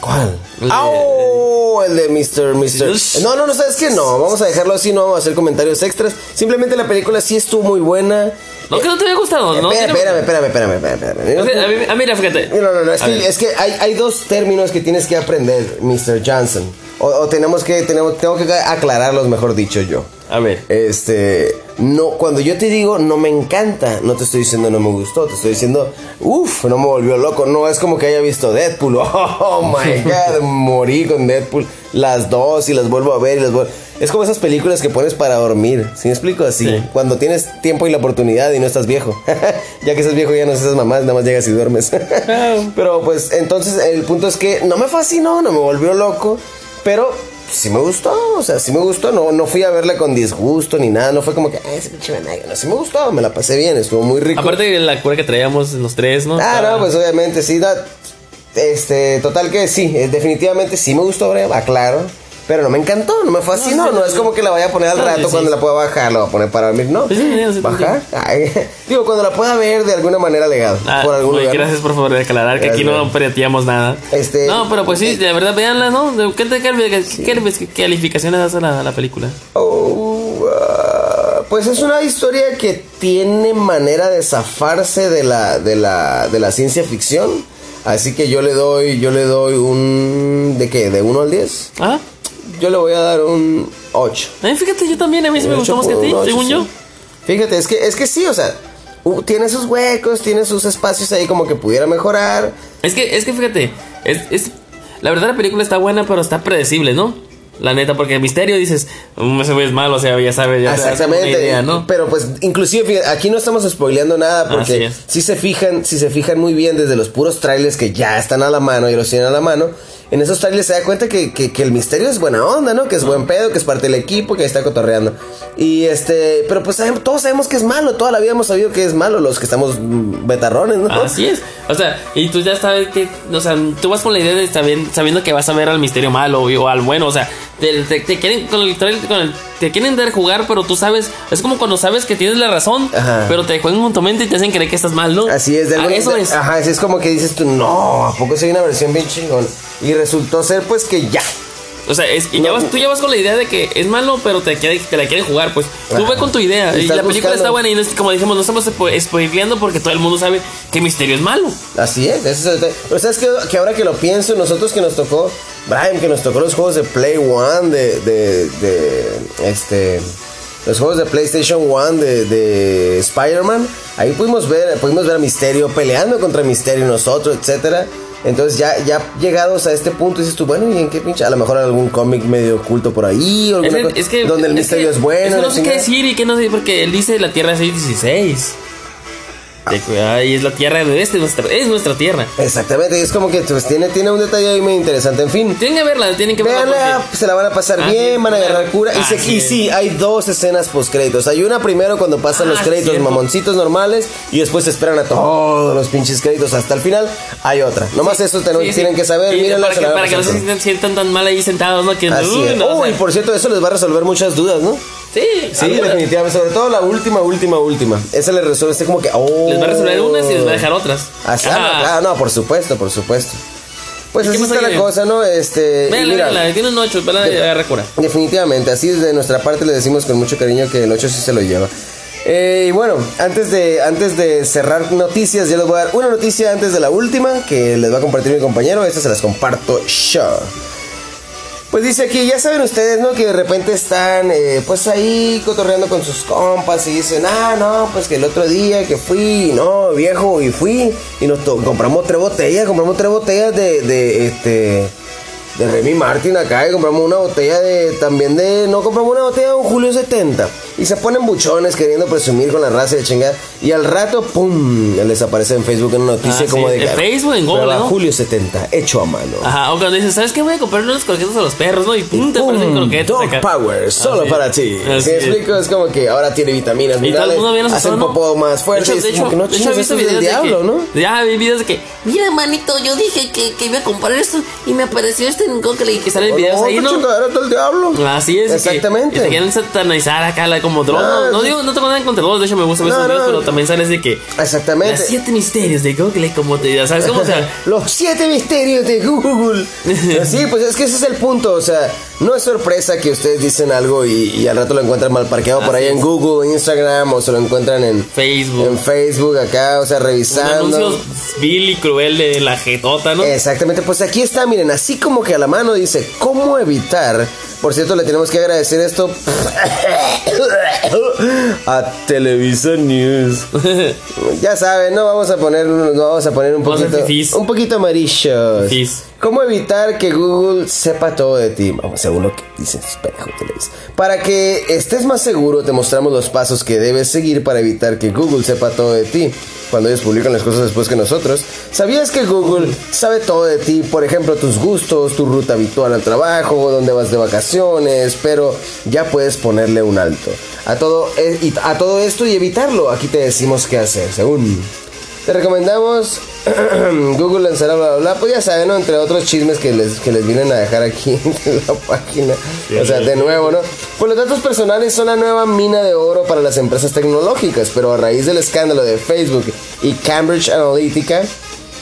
¿Cuál? El de- ¡Au! El de Mr. Mr. No, no, no, ¿sabes qué? No, vamos a dejarlo así, no vamos a hacer comentarios extras. Simplemente la película sí estuvo muy buena. No, que no te había gustado, ¿no? Espérame, espérame, espérame, espérame, espérame. A mí- a mí, mira, fíjate. No, no, no, que, es que hay, hay dos términos que tienes que aprender, Mr. Johnson. O, o tenemos que, tenemos, tengo que aclararlos, mejor dicho yo. A ver. Este, no, cuando yo te digo no me encanta, no te estoy diciendo no me gustó, te estoy diciendo, uff, no me volvió loco. No es como que haya visto Deadpool, oh my god, morí con Deadpool, las dos y las vuelvo a ver y las vuelvo. Es como esas películas que pones para dormir, ¿sí me explico? Así, Sí. cuando tienes tiempo y la oportunidad y no estás viejo. ya que estás viejo ya no esas mamás, nada más llegas y duermes. pero pues entonces el punto es que no me fascinó, no me volvió loco, pero sí me gustó, o sea, sí me gustó, no, no fui a verla con disgusto ni nada, no fue como que, ay, ese pinche Vanega", no, sí me gustó, me la pasé bien, estuvo muy rico. Aparte de la cura que traíamos los tres, ¿no? Ah, no, pues obviamente sí, no, este, total que sí, eh, definitivamente sí me gustó, Breva, claro. Pero no me encantó, no me fascinó, No, sí, no, sí, es como que la vaya a poner al rato sí, cuando la pueda bajar, la voy a poner para dormir, ¿no? Sí, sí, sí, sí, ¿Bajar? Ay, digo, cuando la pueda ver de alguna manera legal, Ah, por algún lugar. gracias por favor de aclarar que aquí no pirateamos nada. Este- No, pero pues sí, de verdad, véanla, ¿no? ¿De ¿Qué, qué, qué- qué calificaciones das a la, a la película? Oh, ah, pues es una historia que tiene manera de zafarse de la, de la, de la ciencia ficción. Así que yo le doy, yo le doy un... ¿De qué? ¿De 1 al 10? Ah, Yo le voy a dar un 8. eh, fíjate, yo también, a mí sí me gustó más que a ti, Un ocho, según sí. yo. Fíjate, es que, es que sí, o sea, tiene sus huecos, tiene sus espacios ahí como que pudiera mejorar. Es que, es que fíjate, es, es, la verdad la película está buena, pero está predecible, ¿no? La neta, porque el misterio dices, "Mm, ese güey es malo, o sea, ya sabes, ya Exactamente. idea, ¿no? Pero pues, inclusive, fíjate, aquí no estamos spoileando nada porque si se fijan, si se fijan muy bien desde los puros trailers que ya están a la mano y los tienen a la mano, en esos trailers se da cuenta que, que- el misterio es buena onda, ¿no? Que es buen pedo, que es parte del equipo, que está cotorreando. Y este, pero pues todos sabemos que es malo, toda la vida hemos sabido que es malo los que estamos mm, betarrones, ¿no? Así es. O sea, y tú ya sabes que, o sea, tú vas con la idea de sabiendo, que vas a ver al misterio malo o al bueno, o sea, te, te- te quieren con el, con el- te quieren dar jugar, pero tú sabes, es como cuando sabes que tienes la razón, Ajá. pero te juegan con tu mente y te hacen creer que estás mal, ¿no? Así es, de Ah, algún- eso de- es. Ajá, así es como que dices tú, no, ¿a poco soy una versión bien chingón? Y resultó ser pues que ya. O sea, es, y ya vas- tú ya vas con la idea de que es malo, pero te, quiere- te la quieren jugar. Pues tú ve con tu idea. Y la película buscando- está buena y no es- como dijimos, no estamos spo- spoileando porque todo el mundo sabe que Misterio es malo. Así es. Pero sabes que, que ahora que lo pienso, nosotros que nos tocó, Brian, que nos tocó los juegos de Play One, de, de, de este, los juegos de PlayStation One de, de Spider-Man, ahí pudimos ver, pudimos ver a Misterio peleando contra Misterio nosotros, etcétera. Entonces ya, ya llegados a este punto dices tú, bueno, ¿y en qué pinche? A lo mejor algún cómic medio oculto por ahí, o Es cosa es que- donde el es misterio que- es bueno. Es que la no sé qué decir y qué no sé, porque él dice la Tierra 616. Ay, es la Tierra de este, nuestra, es nuestra Tierra. Exactamente, es como que pues, tiene, tiene un detalle ahí muy interesante. En fin, Tienen que verla, tienen que verla. Porque- se la van a pasar Ah, bien, sí, van a agarrar cura. Y, Ah, se- sí. y sí, hay dos escenas post créditos. Hay una primero cuando pasan Ah, los créditos cierto. mamoncitos normales y después se esperan a todos los pinches créditos hasta el final. Hay otra. Nomás eso te- Sí, sí. tienen que saber. Mírenla, para que, para que no se sientan, tan mal ahí sentados, ¿no? Que, Así o sea, por cierto, eso les va a resolver muchas dudas, ¿no? Sí, Sí, algunas. definitivamente. Sobre todo la última, última, última. Esa les resuelve este como que. Oh. Les va a resolver unas y les va a dejar otras. Así, ah, Ah. no, claro, no, por supuesto, por supuesto. Pues ¿Y qué así está la que- cosa, ¿no? Este. y Véanla, mira, tiene un 8, van a agarrar cura. Definitivamente, así desde nuestra parte le decimos con mucho cariño que el 8 sí se lo lleva. Eh, y bueno, antes de, antes de cerrar noticias, yo les voy a dar una noticia antes de la última que les va a compartir mi compañero. Esta se las comparto yo. Pues dice aquí, ya saben ustedes, ¿no? Que de repente están, eh, pues ahí cotorreando con sus compas y dicen, ah, no, pues que el otro día que fui, no, viejo, y fui y nos compramos tres botellas, compramos tres botellas de, de este, de Remy Martin acá y compramos una botella de, también de, no compramos una botella de un Julio 70 y se ponen buchones queriendo presumir con la raza de chingada y al rato, pum, les aparece en Facebook una noticia Ah, como sí, de en que, Facebook, en Google, ¿no? Julio 70, hecho a mano. Ajá, o cuando dices, ¿sabes qué? Voy a comprarle unos croquetas a los perros, ¿no? Y pum, te aparecen croquetas. Dog acá. Power, solo Así para es. ti. Así ¿Sí es. explico? Es como que ahora tiene vitaminas, Y minerales, hacen ¿no? popó más fuerte. De y hecho, es como que no de hecho, he visto del de diablo, que- ¿no? Ya vi videos de que, Mira, manito, yo dije que, que iba a comprar esto y me apareció este en Google y que salen videos ahí, ¿no? diablo. Así es. y Exactamente. Que, quieren satanizar acá la- como drones. No, No, digo, no tengo nada contra drones. De hecho, me gusta ver No, esos videos, no. pero también sales de que. Exactamente. Las siete misterios de Google, como te ¿sabes cómo? O sea, Los siete misterios de Google. Sí, pues es que ese es el punto. O sea, no es sorpresa que ustedes dicen algo y, y al rato lo encuentran mal parqueado por ahí en. Google, Instagram o se lo encuentran en Facebook. en Facebook acá, o sea, un revisando. anuncio vil y cruel de la jetota, ¿no? Exactamente, pues aquí está, miren, así como que a la mano dice cómo evitar. Por cierto, le tenemos que agradecer esto a Televisa News. Ya saben, no vamos a poner, no vamos a poner un poquito, un poquito amarillos. Fifís. ¿Cómo evitar que Google sepa todo de ti? Vamos, según lo que dice Espejo Televisa. Para que estés más seguro, te mostramos los pasos que debes seguir para evitar que Google sepa todo de ti. Cuando ellos publican las cosas después que nosotros. ¿Sabías que Google sabe todo de ti? Por ejemplo, tus gustos, tu ruta habitual al trabajo, dónde vas de vacaciones, pero ya puedes ponerle un alto. A todo, y a todo esto y evitarlo, aquí te decimos qué hacer, según... Te recomendamos Google lanzará bla bla bla. Pues ya saben, ¿no? Entre otros chismes que les, que les vienen a dejar aquí en la página. O sea, de nuevo, ¿no? Pues los datos personales son la nueva mina de oro para las empresas tecnológicas, pero a raíz del escándalo de Facebook y Cambridge Analytica,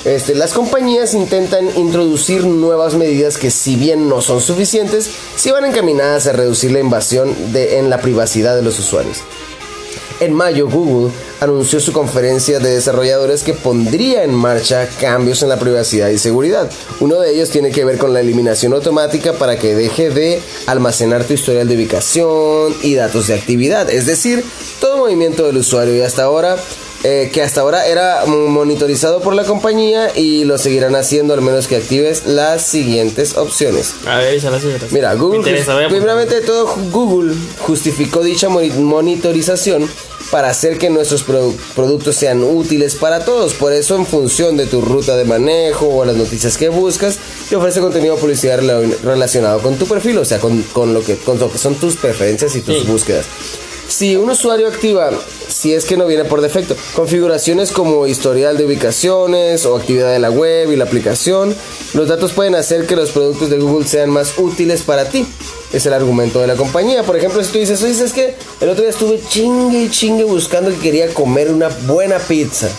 este, las compañías intentan introducir nuevas medidas que si bien no son suficientes, sí van encaminadas a reducir la invasión de, en la privacidad de los usuarios. En mayo, Google anunció su conferencia de desarrolladores que pondría en marcha cambios en la privacidad y seguridad. Uno de ellos tiene que ver con la eliminación automática para que deje de almacenar tu historial de ubicación y datos de actividad, es decir, todo movimiento del usuario y hasta ahora eh, que hasta ahora era monitorizado por la compañía y lo seguirán haciendo al menos que actives las siguientes opciones. A ver, échala, échala. Mira, Google, interesa, primeramente de todo, Google justificó dicha moni- monitorización para hacer que nuestros produ- productos sean útiles para todos. Por eso, en función de tu ruta de manejo o las noticias que buscas, te ofrece contenido publicidad rela- relacionado con tu perfil, o sea, con, con lo, que, con lo que son tus preferencias y tus Sí. búsquedas. Si un usuario activa, si es que no viene por defecto, configuraciones como historial de ubicaciones o actividad de la web y la aplicación, los datos pueden hacer que los productos de Google sean más útiles para ti. Es el argumento de la compañía. Por ejemplo, si tú dices, oye, es que el otro día estuve chingue y chingue buscando que quería comer una buena pizza.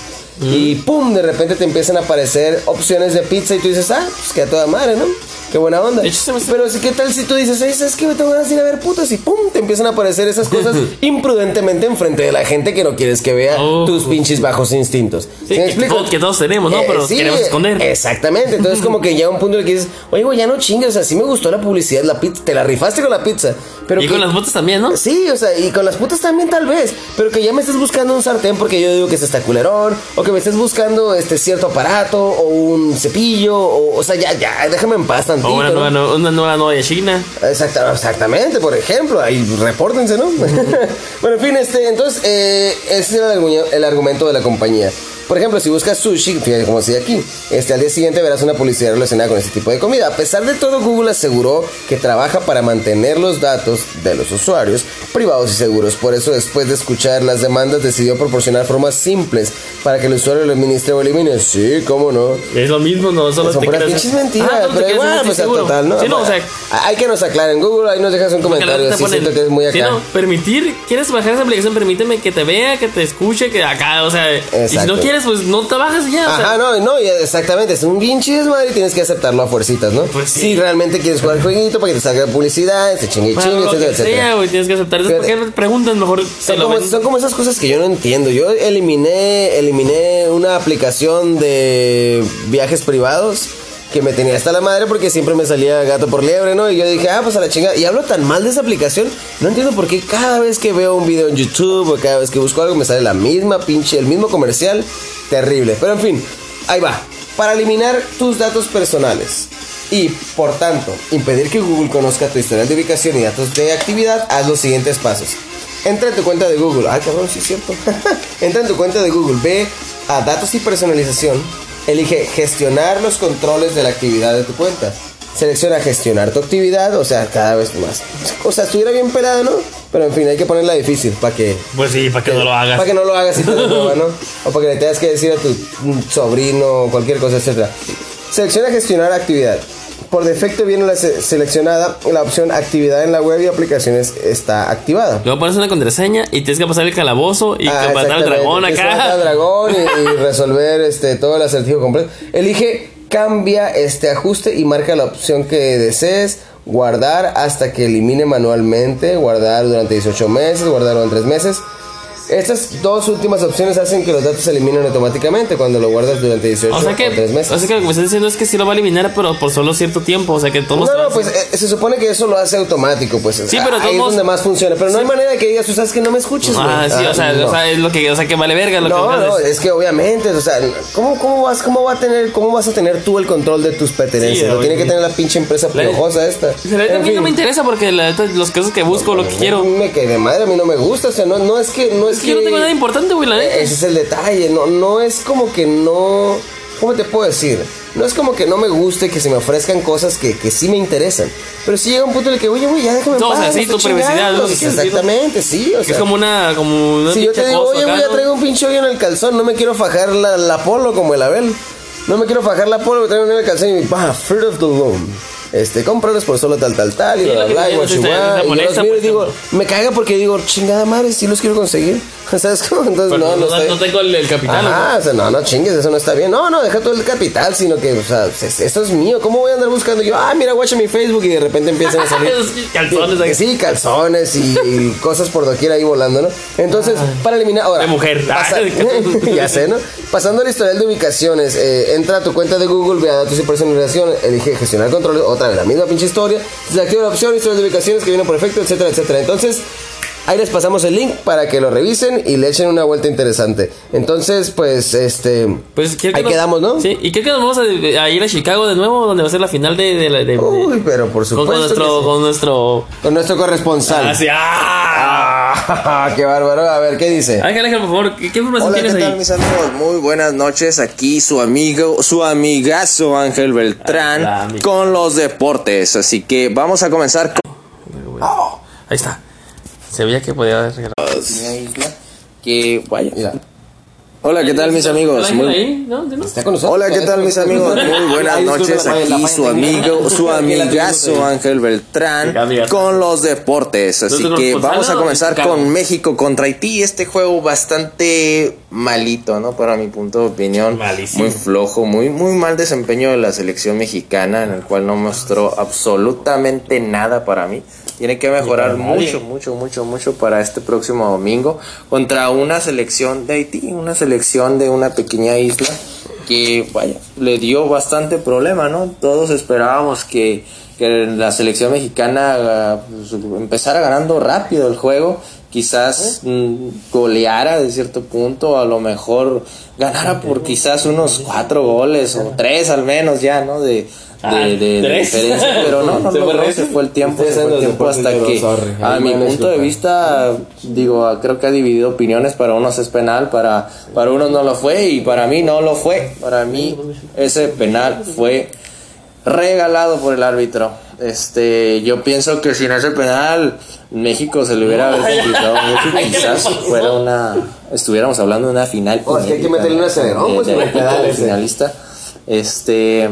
Y pum, de repente te empiezan a aparecer opciones de pizza y tú dices, ah, pues que a toda madre, ¿no? Qué buena onda. Pero sí, ¿qué tal si tú dices, "Ay, ¿sabes qué? Me tengo ganas de ir a ver putas y pum, te empiezan a aparecer esas cosas imprudentemente enfrente de la gente que no quieres que vea Oh. tus pinches bajos instintos. Sí, ¿Sí me que, explico? todos, que todos tenemos, ¿no? Eh, Pero sí, queremos esconder. Exactamente. Entonces, como que llega un punto en el que dices, oye, güey, ya no chingues. O sea, sí me gustó la publicidad, la pizza, te la rifaste con la pizza. Pero y que- con las botas también, ¿no? Sí, o sea, y con las putas también tal vez, pero que ya me estés buscando un sartén porque yo digo que se está culerón, o que me estés buscando este cierto aparato, o un cepillo, o, o sea, ya, ya, déjame en paz tantito. O una nueva, no- una nueva novia china. Exacta- exactamente, por ejemplo, ahí repórtense, ¿no? bueno, en fin, este, entonces, eh, ese era el, el argumento de la compañía. Por ejemplo, si buscas sushi, fíjate como decía aquí, este, al día siguiente verás una publicidad relacionada con este tipo de comida. A pesar de todo, Google aseguró que trabaja para mantener los datos de los usuarios privados y seguros. Por eso, después de escuchar las demandas, decidió proporcionar formas simples para que el usuario lo administre o elimine. Sí, cómo no. Es lo mismo, no solo Son te creas- pinches mentiras, Ah, pero igual, pues seguro. total, ¿no? Sí, no, o sea, Hay que nos aclaren. Google, ahí nos dejas un comentario. Sí, ponen- siento que es muy acá. Sí, no, permitir, quieres bajar esa aplicación, permíteme que te vea, que te escuche, que acá, o sea, y si no quieres, pues no te bajas y ya. o sea, Ajá, no, no, exactamente, es un pinche desmadre y tienes que aceptarlo a fuercitas, ¿no? Pues sí. Si realmente quieres jugar el jueguito para que te salga publicidad, se chingue y para chingue, etcétera, etcétera. güey, tienes que aceptar. Entonces, ¿por qué preguntan mejor? Se Son lo como, son como esas cosas que yo no entiendo. Yo eliminé, eliminé una aplicación de viajes privados que me tenía hasta la madre porque siempre me salía gato por liebre, ¿no? Y yo dije, ah, pues a la chingada. Y hablo tan mal de esa aplicación, no entiendo por qué cada vez que veo un video en YouTube o cada vez que busco algo me sale la misma pinche, el mismo comercial. Terrible. Pero en fin, ahí va. Para eliminar tus datos personales y, por tanto, impedir que Google conozca tu historial de ubicación y datos de actividad, haz los siguientes pasos. Entra en tu cuenta de Google. Ay, cabrón, sí es cierto. Entra en tu cuenta de Google. Ve a datos y personalización. Elige gestionar los controles de la actividad de tu cuenta. Selecciona gestionar tu actividad, o sea, cada vez más. O sea, estuviera bien pelada, ¿no? Pero en fin, hay que ponerla difícil para que Pues sí, para que no lo hagas. para que no lo hagas y te dé hueva, ¿no? O para que le tengas que decir a tu sobrino o cualquier cosa, etcétera. Selecciona gestionar actividad. Por defecto viene la se- seleccionada la opción actividad en la web y aplicaciones está activada. Luego pones una contraseña y tienes que pasar el calabozo y Ah, matar al dragón que matar al acá. dragón y, y resolver este todo el acertijo completo. Elige, cambia este ajuste y marca la opción que desees. Guardar hasta que elimine manualmente. Guardar durante 18 meses. Guardar durante 3 meses. Estas dos últimas opciones hacen que los datos se eliminen automáticamente cuando lo guardas durante 18 O o, sea que, 3 meses. o sea que lo que me estás diciendo es que sí lo va a eliminar, pero por solo cierto tiempo. O sea que todos no, no, pues eh, se supone que eso lo hace automático, pues. Sí, pero ahí es donde más funciona. Pero no hay manera de que digas, tú sabes que no me escuches, güey. Ah, sí, Ah, o sea, no. o sea, es lo que, o sea, que vale verga lo No, que no, haces. es que obviamente, o sea, ¿cómo, cómo vas, cómo va a tener, cómo vas a tener tú el control de tus pertenencias? Sí, lo tiene que tener la pinche empresa piojosa esta. A mí no me interesa porque la los casos que busco, lo que quiero. Me quedé madre, a mí no me gusta, o sea, no, no es que, no es, que yo no tengo nada importante, güey, la neta. Ese es el detalle, no, no es como que no, ¿cómo te puedo decir? No es como que no me guste que se me ofrezcan cosas que, que sí me interesan, pero sí llega un punto en el que, oye, güey, ya déjame en No, o paz, sea, sí, me estoy tu privacidad, chingando". es lo que quieres decir, ¿no? Exactamente, sí, o Que sea. es como una, como una Si yo te digo, oye, acá, voy a ¿no? traigo un pinche hoyo en el calzón, no me quiero fajar la, la polo como el Abel. No me quiero fajar la polo, traigo un hoyo en el calzón y me bah, Fear of the Loan. Este, cómpralos por solo tal, tal, tal, y bla, que bla, y te digo, sí, guachihuá, está- está y yo los miro y digo, me caga porque digo, chingada madre, sí los quiero conseguir. ¿Sabes cómo? Entonces, no, no, tengo el, capital. Ajá, o sea, no, no chingues, eso no está bien. No, no, deja todo el capital, sino que, o sea, es- esto es mío. ¿Cómo voy a andar buscando yo? Ah, mira, guacha mi Facebook y de repente empiezan a salir. Calzones. Sí, calzones y, cosas por doquier ahí volando, ¿no? Entonces, para eliminar. Ahora, De mujer. ya sé, ¿no? Pasando al historial de ubicaciones, eh, entra a tu cuenta de Google, ve a datos y personalización, elige gestionar controles, otra vez la misma pinche historia, desactiva la opción, historial de ubicaciones que viene por defecto, etcétera, etcétera. Entonces. Ahí les pasamos el link para que lo revisen y le echen una vuelta interesante. Entonces, pues, este. Pues que Ahí nos- quedamos, ¿no? Sí, y creo que nos vamos a, a ir a Chicago de nuevo, donde va a ser la final de. de, de- Uy, pero por supuesto. con nuestro. sí. Con nuestro. Con nuestro corresponsal. Ah, sí, ¡ah! Qué bárbaro. A ver, ¿qué dice? Ángel, Ángel, por favor, ¿qué, qué información Hola, ¿qué tienes tal ahí? mis amigos? Muy buenas noches. Aquí su amigo, su amigazo Ángel Beltrán con los deportes. Así que vamos a comenzar con Ahí está. Se veía que podía regalar. Que vaya. Mira. Hola, ¿qué tal mis amigos? Hola, ¿qué tal mis amigos? Muy buenas noches. Aquí su amigo, su amigazo. Ángel Beltrán con los deportes. Así que vamos a ¿no? comenzar con México contra Haití. Este juego bastante malito, ¿no? Para mi punto de opinión. Malísimo. Muy flojo, muy, muy mal desempeño de la selección mexicana, en el cual no mostró absolutamente nada para mí. Tiene que mejorar mucho, mucho, mucho, mucho para este próximo domingo contra una selección de Haití, una selección de una pequeña isla que, vaya, le dio bastante problema, ¿no? Todos esperábamos que, que la selección mexicana pues, empezara ganando rápido el juego, quizás mm, goleara de cierto punto, a lo mejor ganara por quizás unos cuatro goles o tres al menos ya, ¿no? De, Ah, de, de- diferencia, pero no, no, Se no, fue no, se fue el tiempo, se fue el tiempo hasta que, sorry. a mi punto de vista, digo, creo que ha dividido opiniones, para unos es penal, para, para unos no lo fue y para mí no lo fue, para mí ese penal fue regalado por el árbitro. Este, yo pienso que sin ese penal México se le hubiera haber complicado mucho y quizás fuera una estuviéramos hablando de una final. Oh, es que hay que meterle un ¿no? acelerón, De- pues, finalista. Este,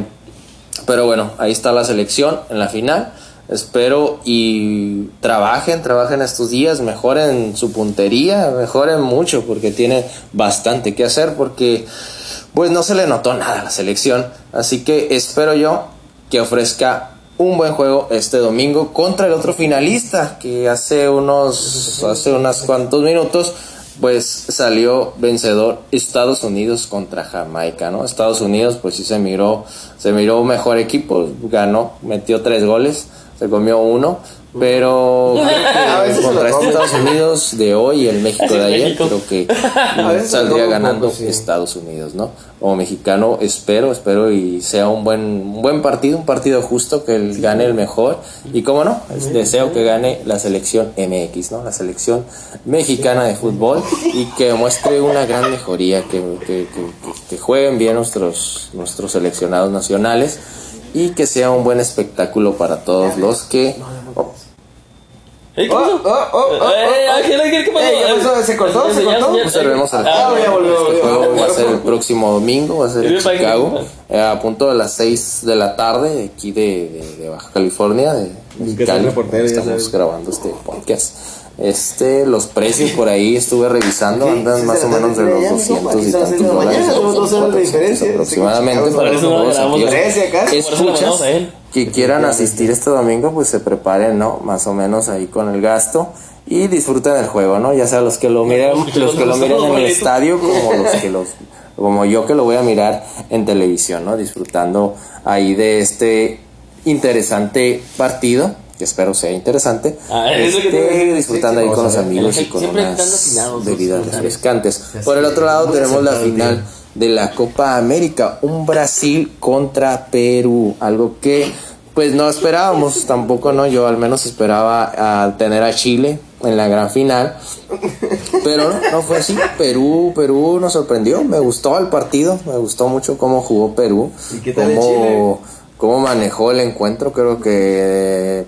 pero bueno, ahí está la selección en la final. Espero y trabajen, trabajen estos días, mejoren su puntería, mejoren mucho porque tiene bastante que hacer porque pues no se le notó nada a la selección. Así que espero yo que ofrezca un buen juego este domingo contra el otro finalista que hace unos hace unos cuantos minutos pues salió vencedor Estados Unidos contra Jamaica, ¿no? Estados Unidos pues sí se miró se miró mejor equipo, ganó, metió tres goles, se comió uno, pero A veces se lo contra este come. Estados Unidos de hoy y el México de ayer México. creo que saldría ganando poco, sí. Estados Unidos, ¿no? Como mexicano espero, espero y sea un buen, un buen partido, un partido justo, que el, gane el mejor. Y cómo no, es- deseo que gane la selección MX, ¿no? La selección mexicana de fútbol y que muestre una gran mejoría, que, que, que- que jueguen bien nuestros, nuestros seleccionados nacionales y que sea un buen espectáculo para todos los que... oh, ¿Eh, ¿Qué Oh, pasó? oh, oh, oh, Eh, oh, Ángel, Ángel, ¿qué pasó? Eh, ¿qué pasó? ¿Se cortó? Ya, ¿Se cortó? ya, Observemos el Ah, ya volvió, Este juego va a ser el próximo domingo, va a ser en Chicago, eh, a punto de las 6 de la tarde, de aquí de, de- de Baja California, de que Cali. Estamos grabando este podcast. Este, los precios por ahí estuve revisando, andan sí, más o menos de los ya, mijo, 200 aquí y tantos de dólares. mañana, tenemos dos horas de 400 diferencia. aproximadamente Sí, para los eso no juegos Escuchas. Que quieran asistir este domingo, pues se preparen, ¿no? Más o menos ahí con el gasto y disfruten el juego, ¿no? Ya sea los que lo miren, los que lo miren en el estadio como los que los como yo que lo voy a mirar en televisión, ¿no? Disfrutando ahí de este interesante partido, que espero sea interesante. Ah, que Este, disfrutando ahí con los amigos y con unas bebidas refrescantes. Por el otro lado tenemos la final de la Copa América, un Brasil contra Perú, algo que pues no esperábamos tampoco, no, yo al menos esperaba a tener a Chile en la gran final, pero no, no fue así. Perú, Perú nos sorprendió, me gustó el partido, me gustó mucho cómo jugó Perú, ¿Y qué tal en cómo, cómo manejó el encuentro, creo que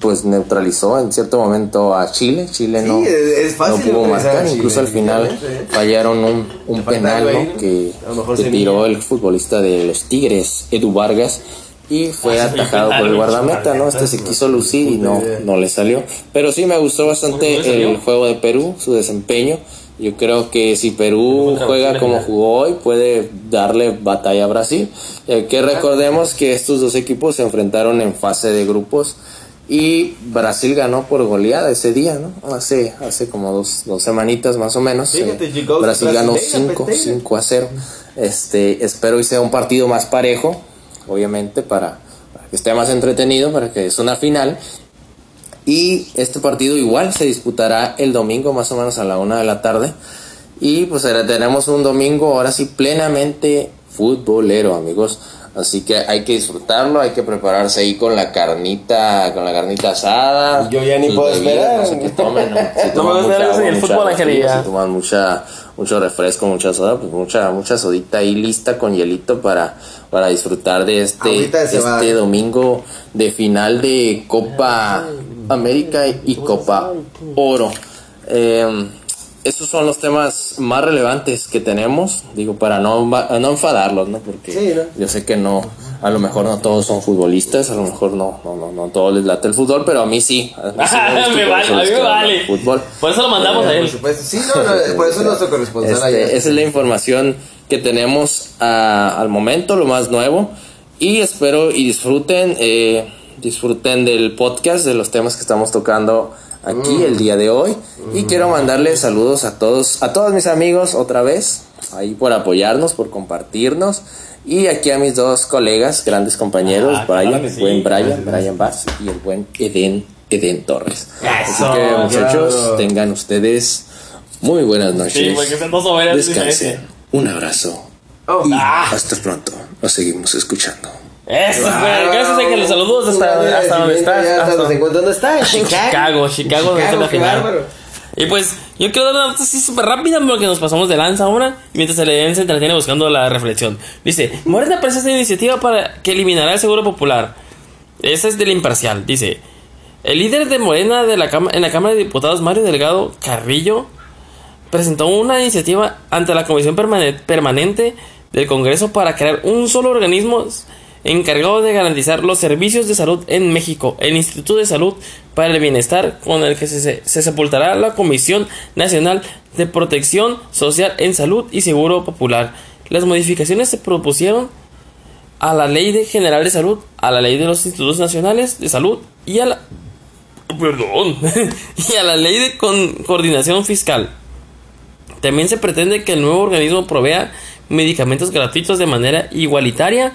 pues neutralizó en cierto momento a Chile, Chile Sí, no, es- es fácil no pudo marcar, incluso al final definitivamente. fallaron un, un penal que, que tiró el futbolista de los Tigres, Edu Vargas, y fue Ah, atajado por el guardameta, ¿no? Este se quiso lucir y no, no le salió. Pero sí me gustó bastante el juego de Perú, su desempeño. Yo creo que si Perú juega como final. jugó hoy, puede darle batalla a Brasil. Eh, que recordemos que estos dos equipos se enfrentaron en fase de grupos y Brasil ganó por goleada ese día, ¿no? Hace, hace como dos, dos semanitas más o menos. Fíjate, Eh, Brasil ganó brasileña, 5 peteña. 5 a 0. Este, espero y sea un partido más parejo, obviamente, para, para que esté más entretenido, para que es una final. Y este partido igual se disputará el domingo más o menos a la una de la tarde. Y pues ahora tenemos un domingo ahora sí plenamente futbolero, amigos. Así que hay que disfrutarlo, hay que prepararse ahí con la carnita, con la carnita asada. Yo ya ni puedo esperar. No sé qué tomen, ¿no? Si toman mucha agua, el mucha fútbol, si toman mucha, mucho refresco, mucha soda, pues mucha, mucha sodita ahí lista con hielito para, para disfrutar de este, de este domingo de final de Copa América y Copa Oro. Eh, esos son los temas más relevantes que tenemos, digo, para no, va- no enfadarlos, ¿no? Porque Sí, ¿no? yo sé que no, a lo mejor no todos son futbolistas, a lo mejor no, no, no, no todos les late el fútbol, pero a mí sí. A mí sí gusta, me vale, a mí me vale. Fútbol. Por eso lo mandamos a Por supuesto. Sí, no, no, por eso es nuestro corresponsal Este, allá. esa es la información que tenemos ah, al momento, lo más nuevo. Y espero y disfruten, eh, disfruten del podcast, de los temas que estamos tocando aquí el día de hoy. Y quiero mandarles saludos a todos, a todos mis amigos otra vez, ahí por apoyarnos, por compartirnos. Y aquí a mis dos colegas, grandes compañeros, Ah, claro Brian, el sí. buen Brian, Brian Bass y el buen Eden, Eden Torres. Así Eso, que muchachos, claro. tengan ustedes muy buenas noches. Sí, Descansen. Un abrazo. Oh. y Ah. hasta pronto. Nos seguimos escuchando. Eso, güey. Gracias a que los saludos hasta, donde estás. Hasta donde. ¿Dónde está? En Chicago, Chicago, donde está la final. bárbaro. Y pues, yo quiero dar una nota así súper rápida porque nos pasamos de lanza ahora. Mientras el EDN se entretiene buscando la reflexión. Dice: Morena presenta una iniciativa para que eliminará el seguro popular. Esa es del imparcial. Dice: El líder de Morena de la en la Cámara de Diputados, Mario Delgado Carrillo, presentó una iniciativa ante la Comisión Permane- Permanente del Congreso para crear un solo organismo encargado de garantizar los servicios de salud en México, el Instituto de Salud para el Bienestar, con el que se, se- se sepultará la Comisión Nacional de Protección Social en Salud y Seguro Popular. Las modificaciones se propusieron a la Ley de General de Salud, a la Ley de los Institutos Nacionales de Salud y a la perdón, y a la Ley de Coordinación Fiscal. También se pretende que el nuevo organismo provea medicamentos gratuitos de manera igualitaria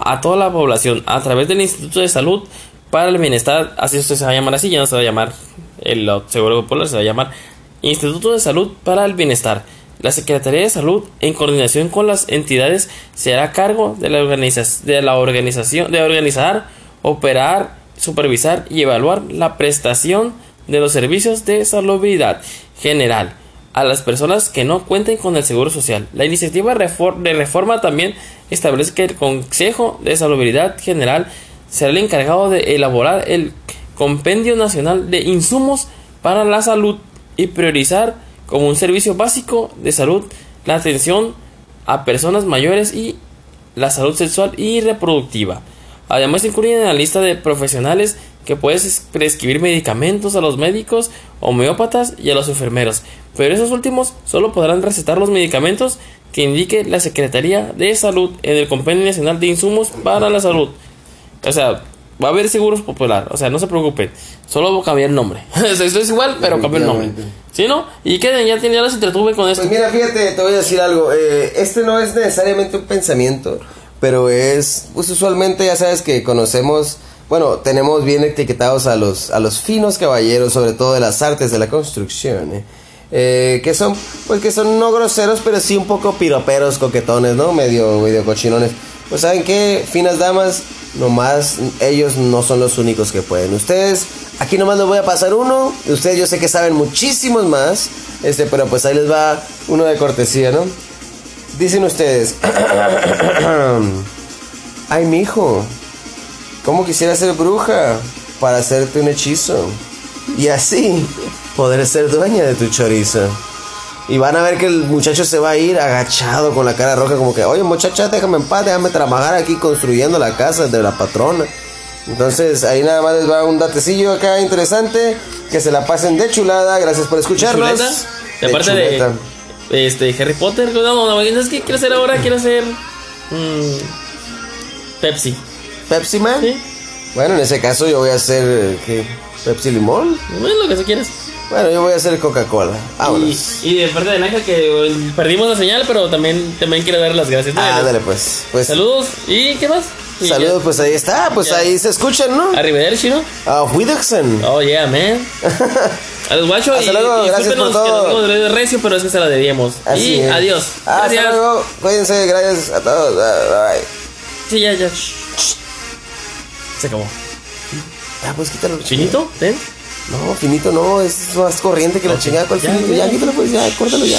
a toda la población a través del Instituto de Salud para el Bienestar, así se va a llamar así, ya no se va a llamar el Seguro Popular, se va a llamar Instituto de Salud para el Bienestar. La Secretaría de Salud, en coordinación con las entidades, se hará cargo de la, de la organización, de organizar, operar, supervisar y evaluar la prestación de los servicios de salubridad general a las personas que no cuenten con el seguro social. La iniciativa de reforma también establece que el Consejo de Salubridad General será el encargado de elaborar el Compendio Nacional de Insumos para la Salud y priorizar como un servicio básico de salud la atención a personas mayores y la salud sexual y reproductiva. Además, se incluyen en la lista de profesionales que puedes prescribir medicamentos a los médicos, homeópatas y a los enfermeros, pero esos últimos solo podrán recetar los medicamentos que indique la Secretaría de Salud en el Compendio Nacional de Insumos para la Salud. O sea, va a haber seguros popular, o sea, no se preocupen, solo cambiar el nombre. esto es igual, pero cambio el nombre. ¿Sí, no? Y que ya, ya los entretuve con esto. Pues mira, fíjate, te voy a decir algo. eh, este no es necesariamente un pensamiento, pero es, pues usualmente ya sabes que conocemos, bueno, tenemos bien etiquetados a los, a los finos caballeros, sobre todo de las artes de la construcción, eh, eh, que son, pues que son no groseros, pero sí un poco piroperos, coquetones, ¿no? Medio, medio cochinones. Pues saben qué, finas damas, nomás ellos no son los únicos que pueden. Ustedes, aquí nomás les voy a pasar uno. Ustedes yo sé que saben muchísimos más. Este, pero pues ahí les va uno de cortesía, ¿no? Dicen ustedes. Ay, mijo. ¿Cómo quisiera ser bruja para hacerte un hechizo? Y así poder ser dueña de tu chorizo. Y van a ver que el muchacho se va a ir agachado con la cara roja como que, oye muchacha, déjame en paz, déjame trabajar aquí construyendo la casa de la patrona. Entonces ahí nada más les va un datecillo acá interesante, que se la pasen de chulada, gracias por escucharnos. chuleta. De De parte chuleta. de este Harry Potter. No, ¿sabes qué quiero hacer ahora? Quiero hacer mm, Pepsi. Pepsi Man. ¿Sí? Bueno, en ese caso yo voy a hacer ¿qué? Pepsi Limón. Es lo que tú quieras. Bueno, yo voy a hacer Coca-Cola. Y, y de parte de Naja que eh, perdimos la señal, pero también, también quiero dar las gracias. Ah, Ándale pues. Pues Saludos. ¿Y qué más? Y saludos, pues ahí está, pues Ya. ahí se escuchan, ¿no? Arrivederci, ¿no? A Wiedersehen. Oh, yeah, man. A los guachos. Hasta y, luego, y gracias por todo. que nos recio, pero es que se la debíamos. Así y es. adiós. Ah, Hasta luego. Cuídense, gracias a todos. Bye. Sí, ya, ya. Se acabó. Ya, pues quítalo. ¿Finito? ¿Ven? No, finito no, es más corriente que la chingada. ¿Cuál finito? ya. Ya, quítalo, pues ya, córtalo ya.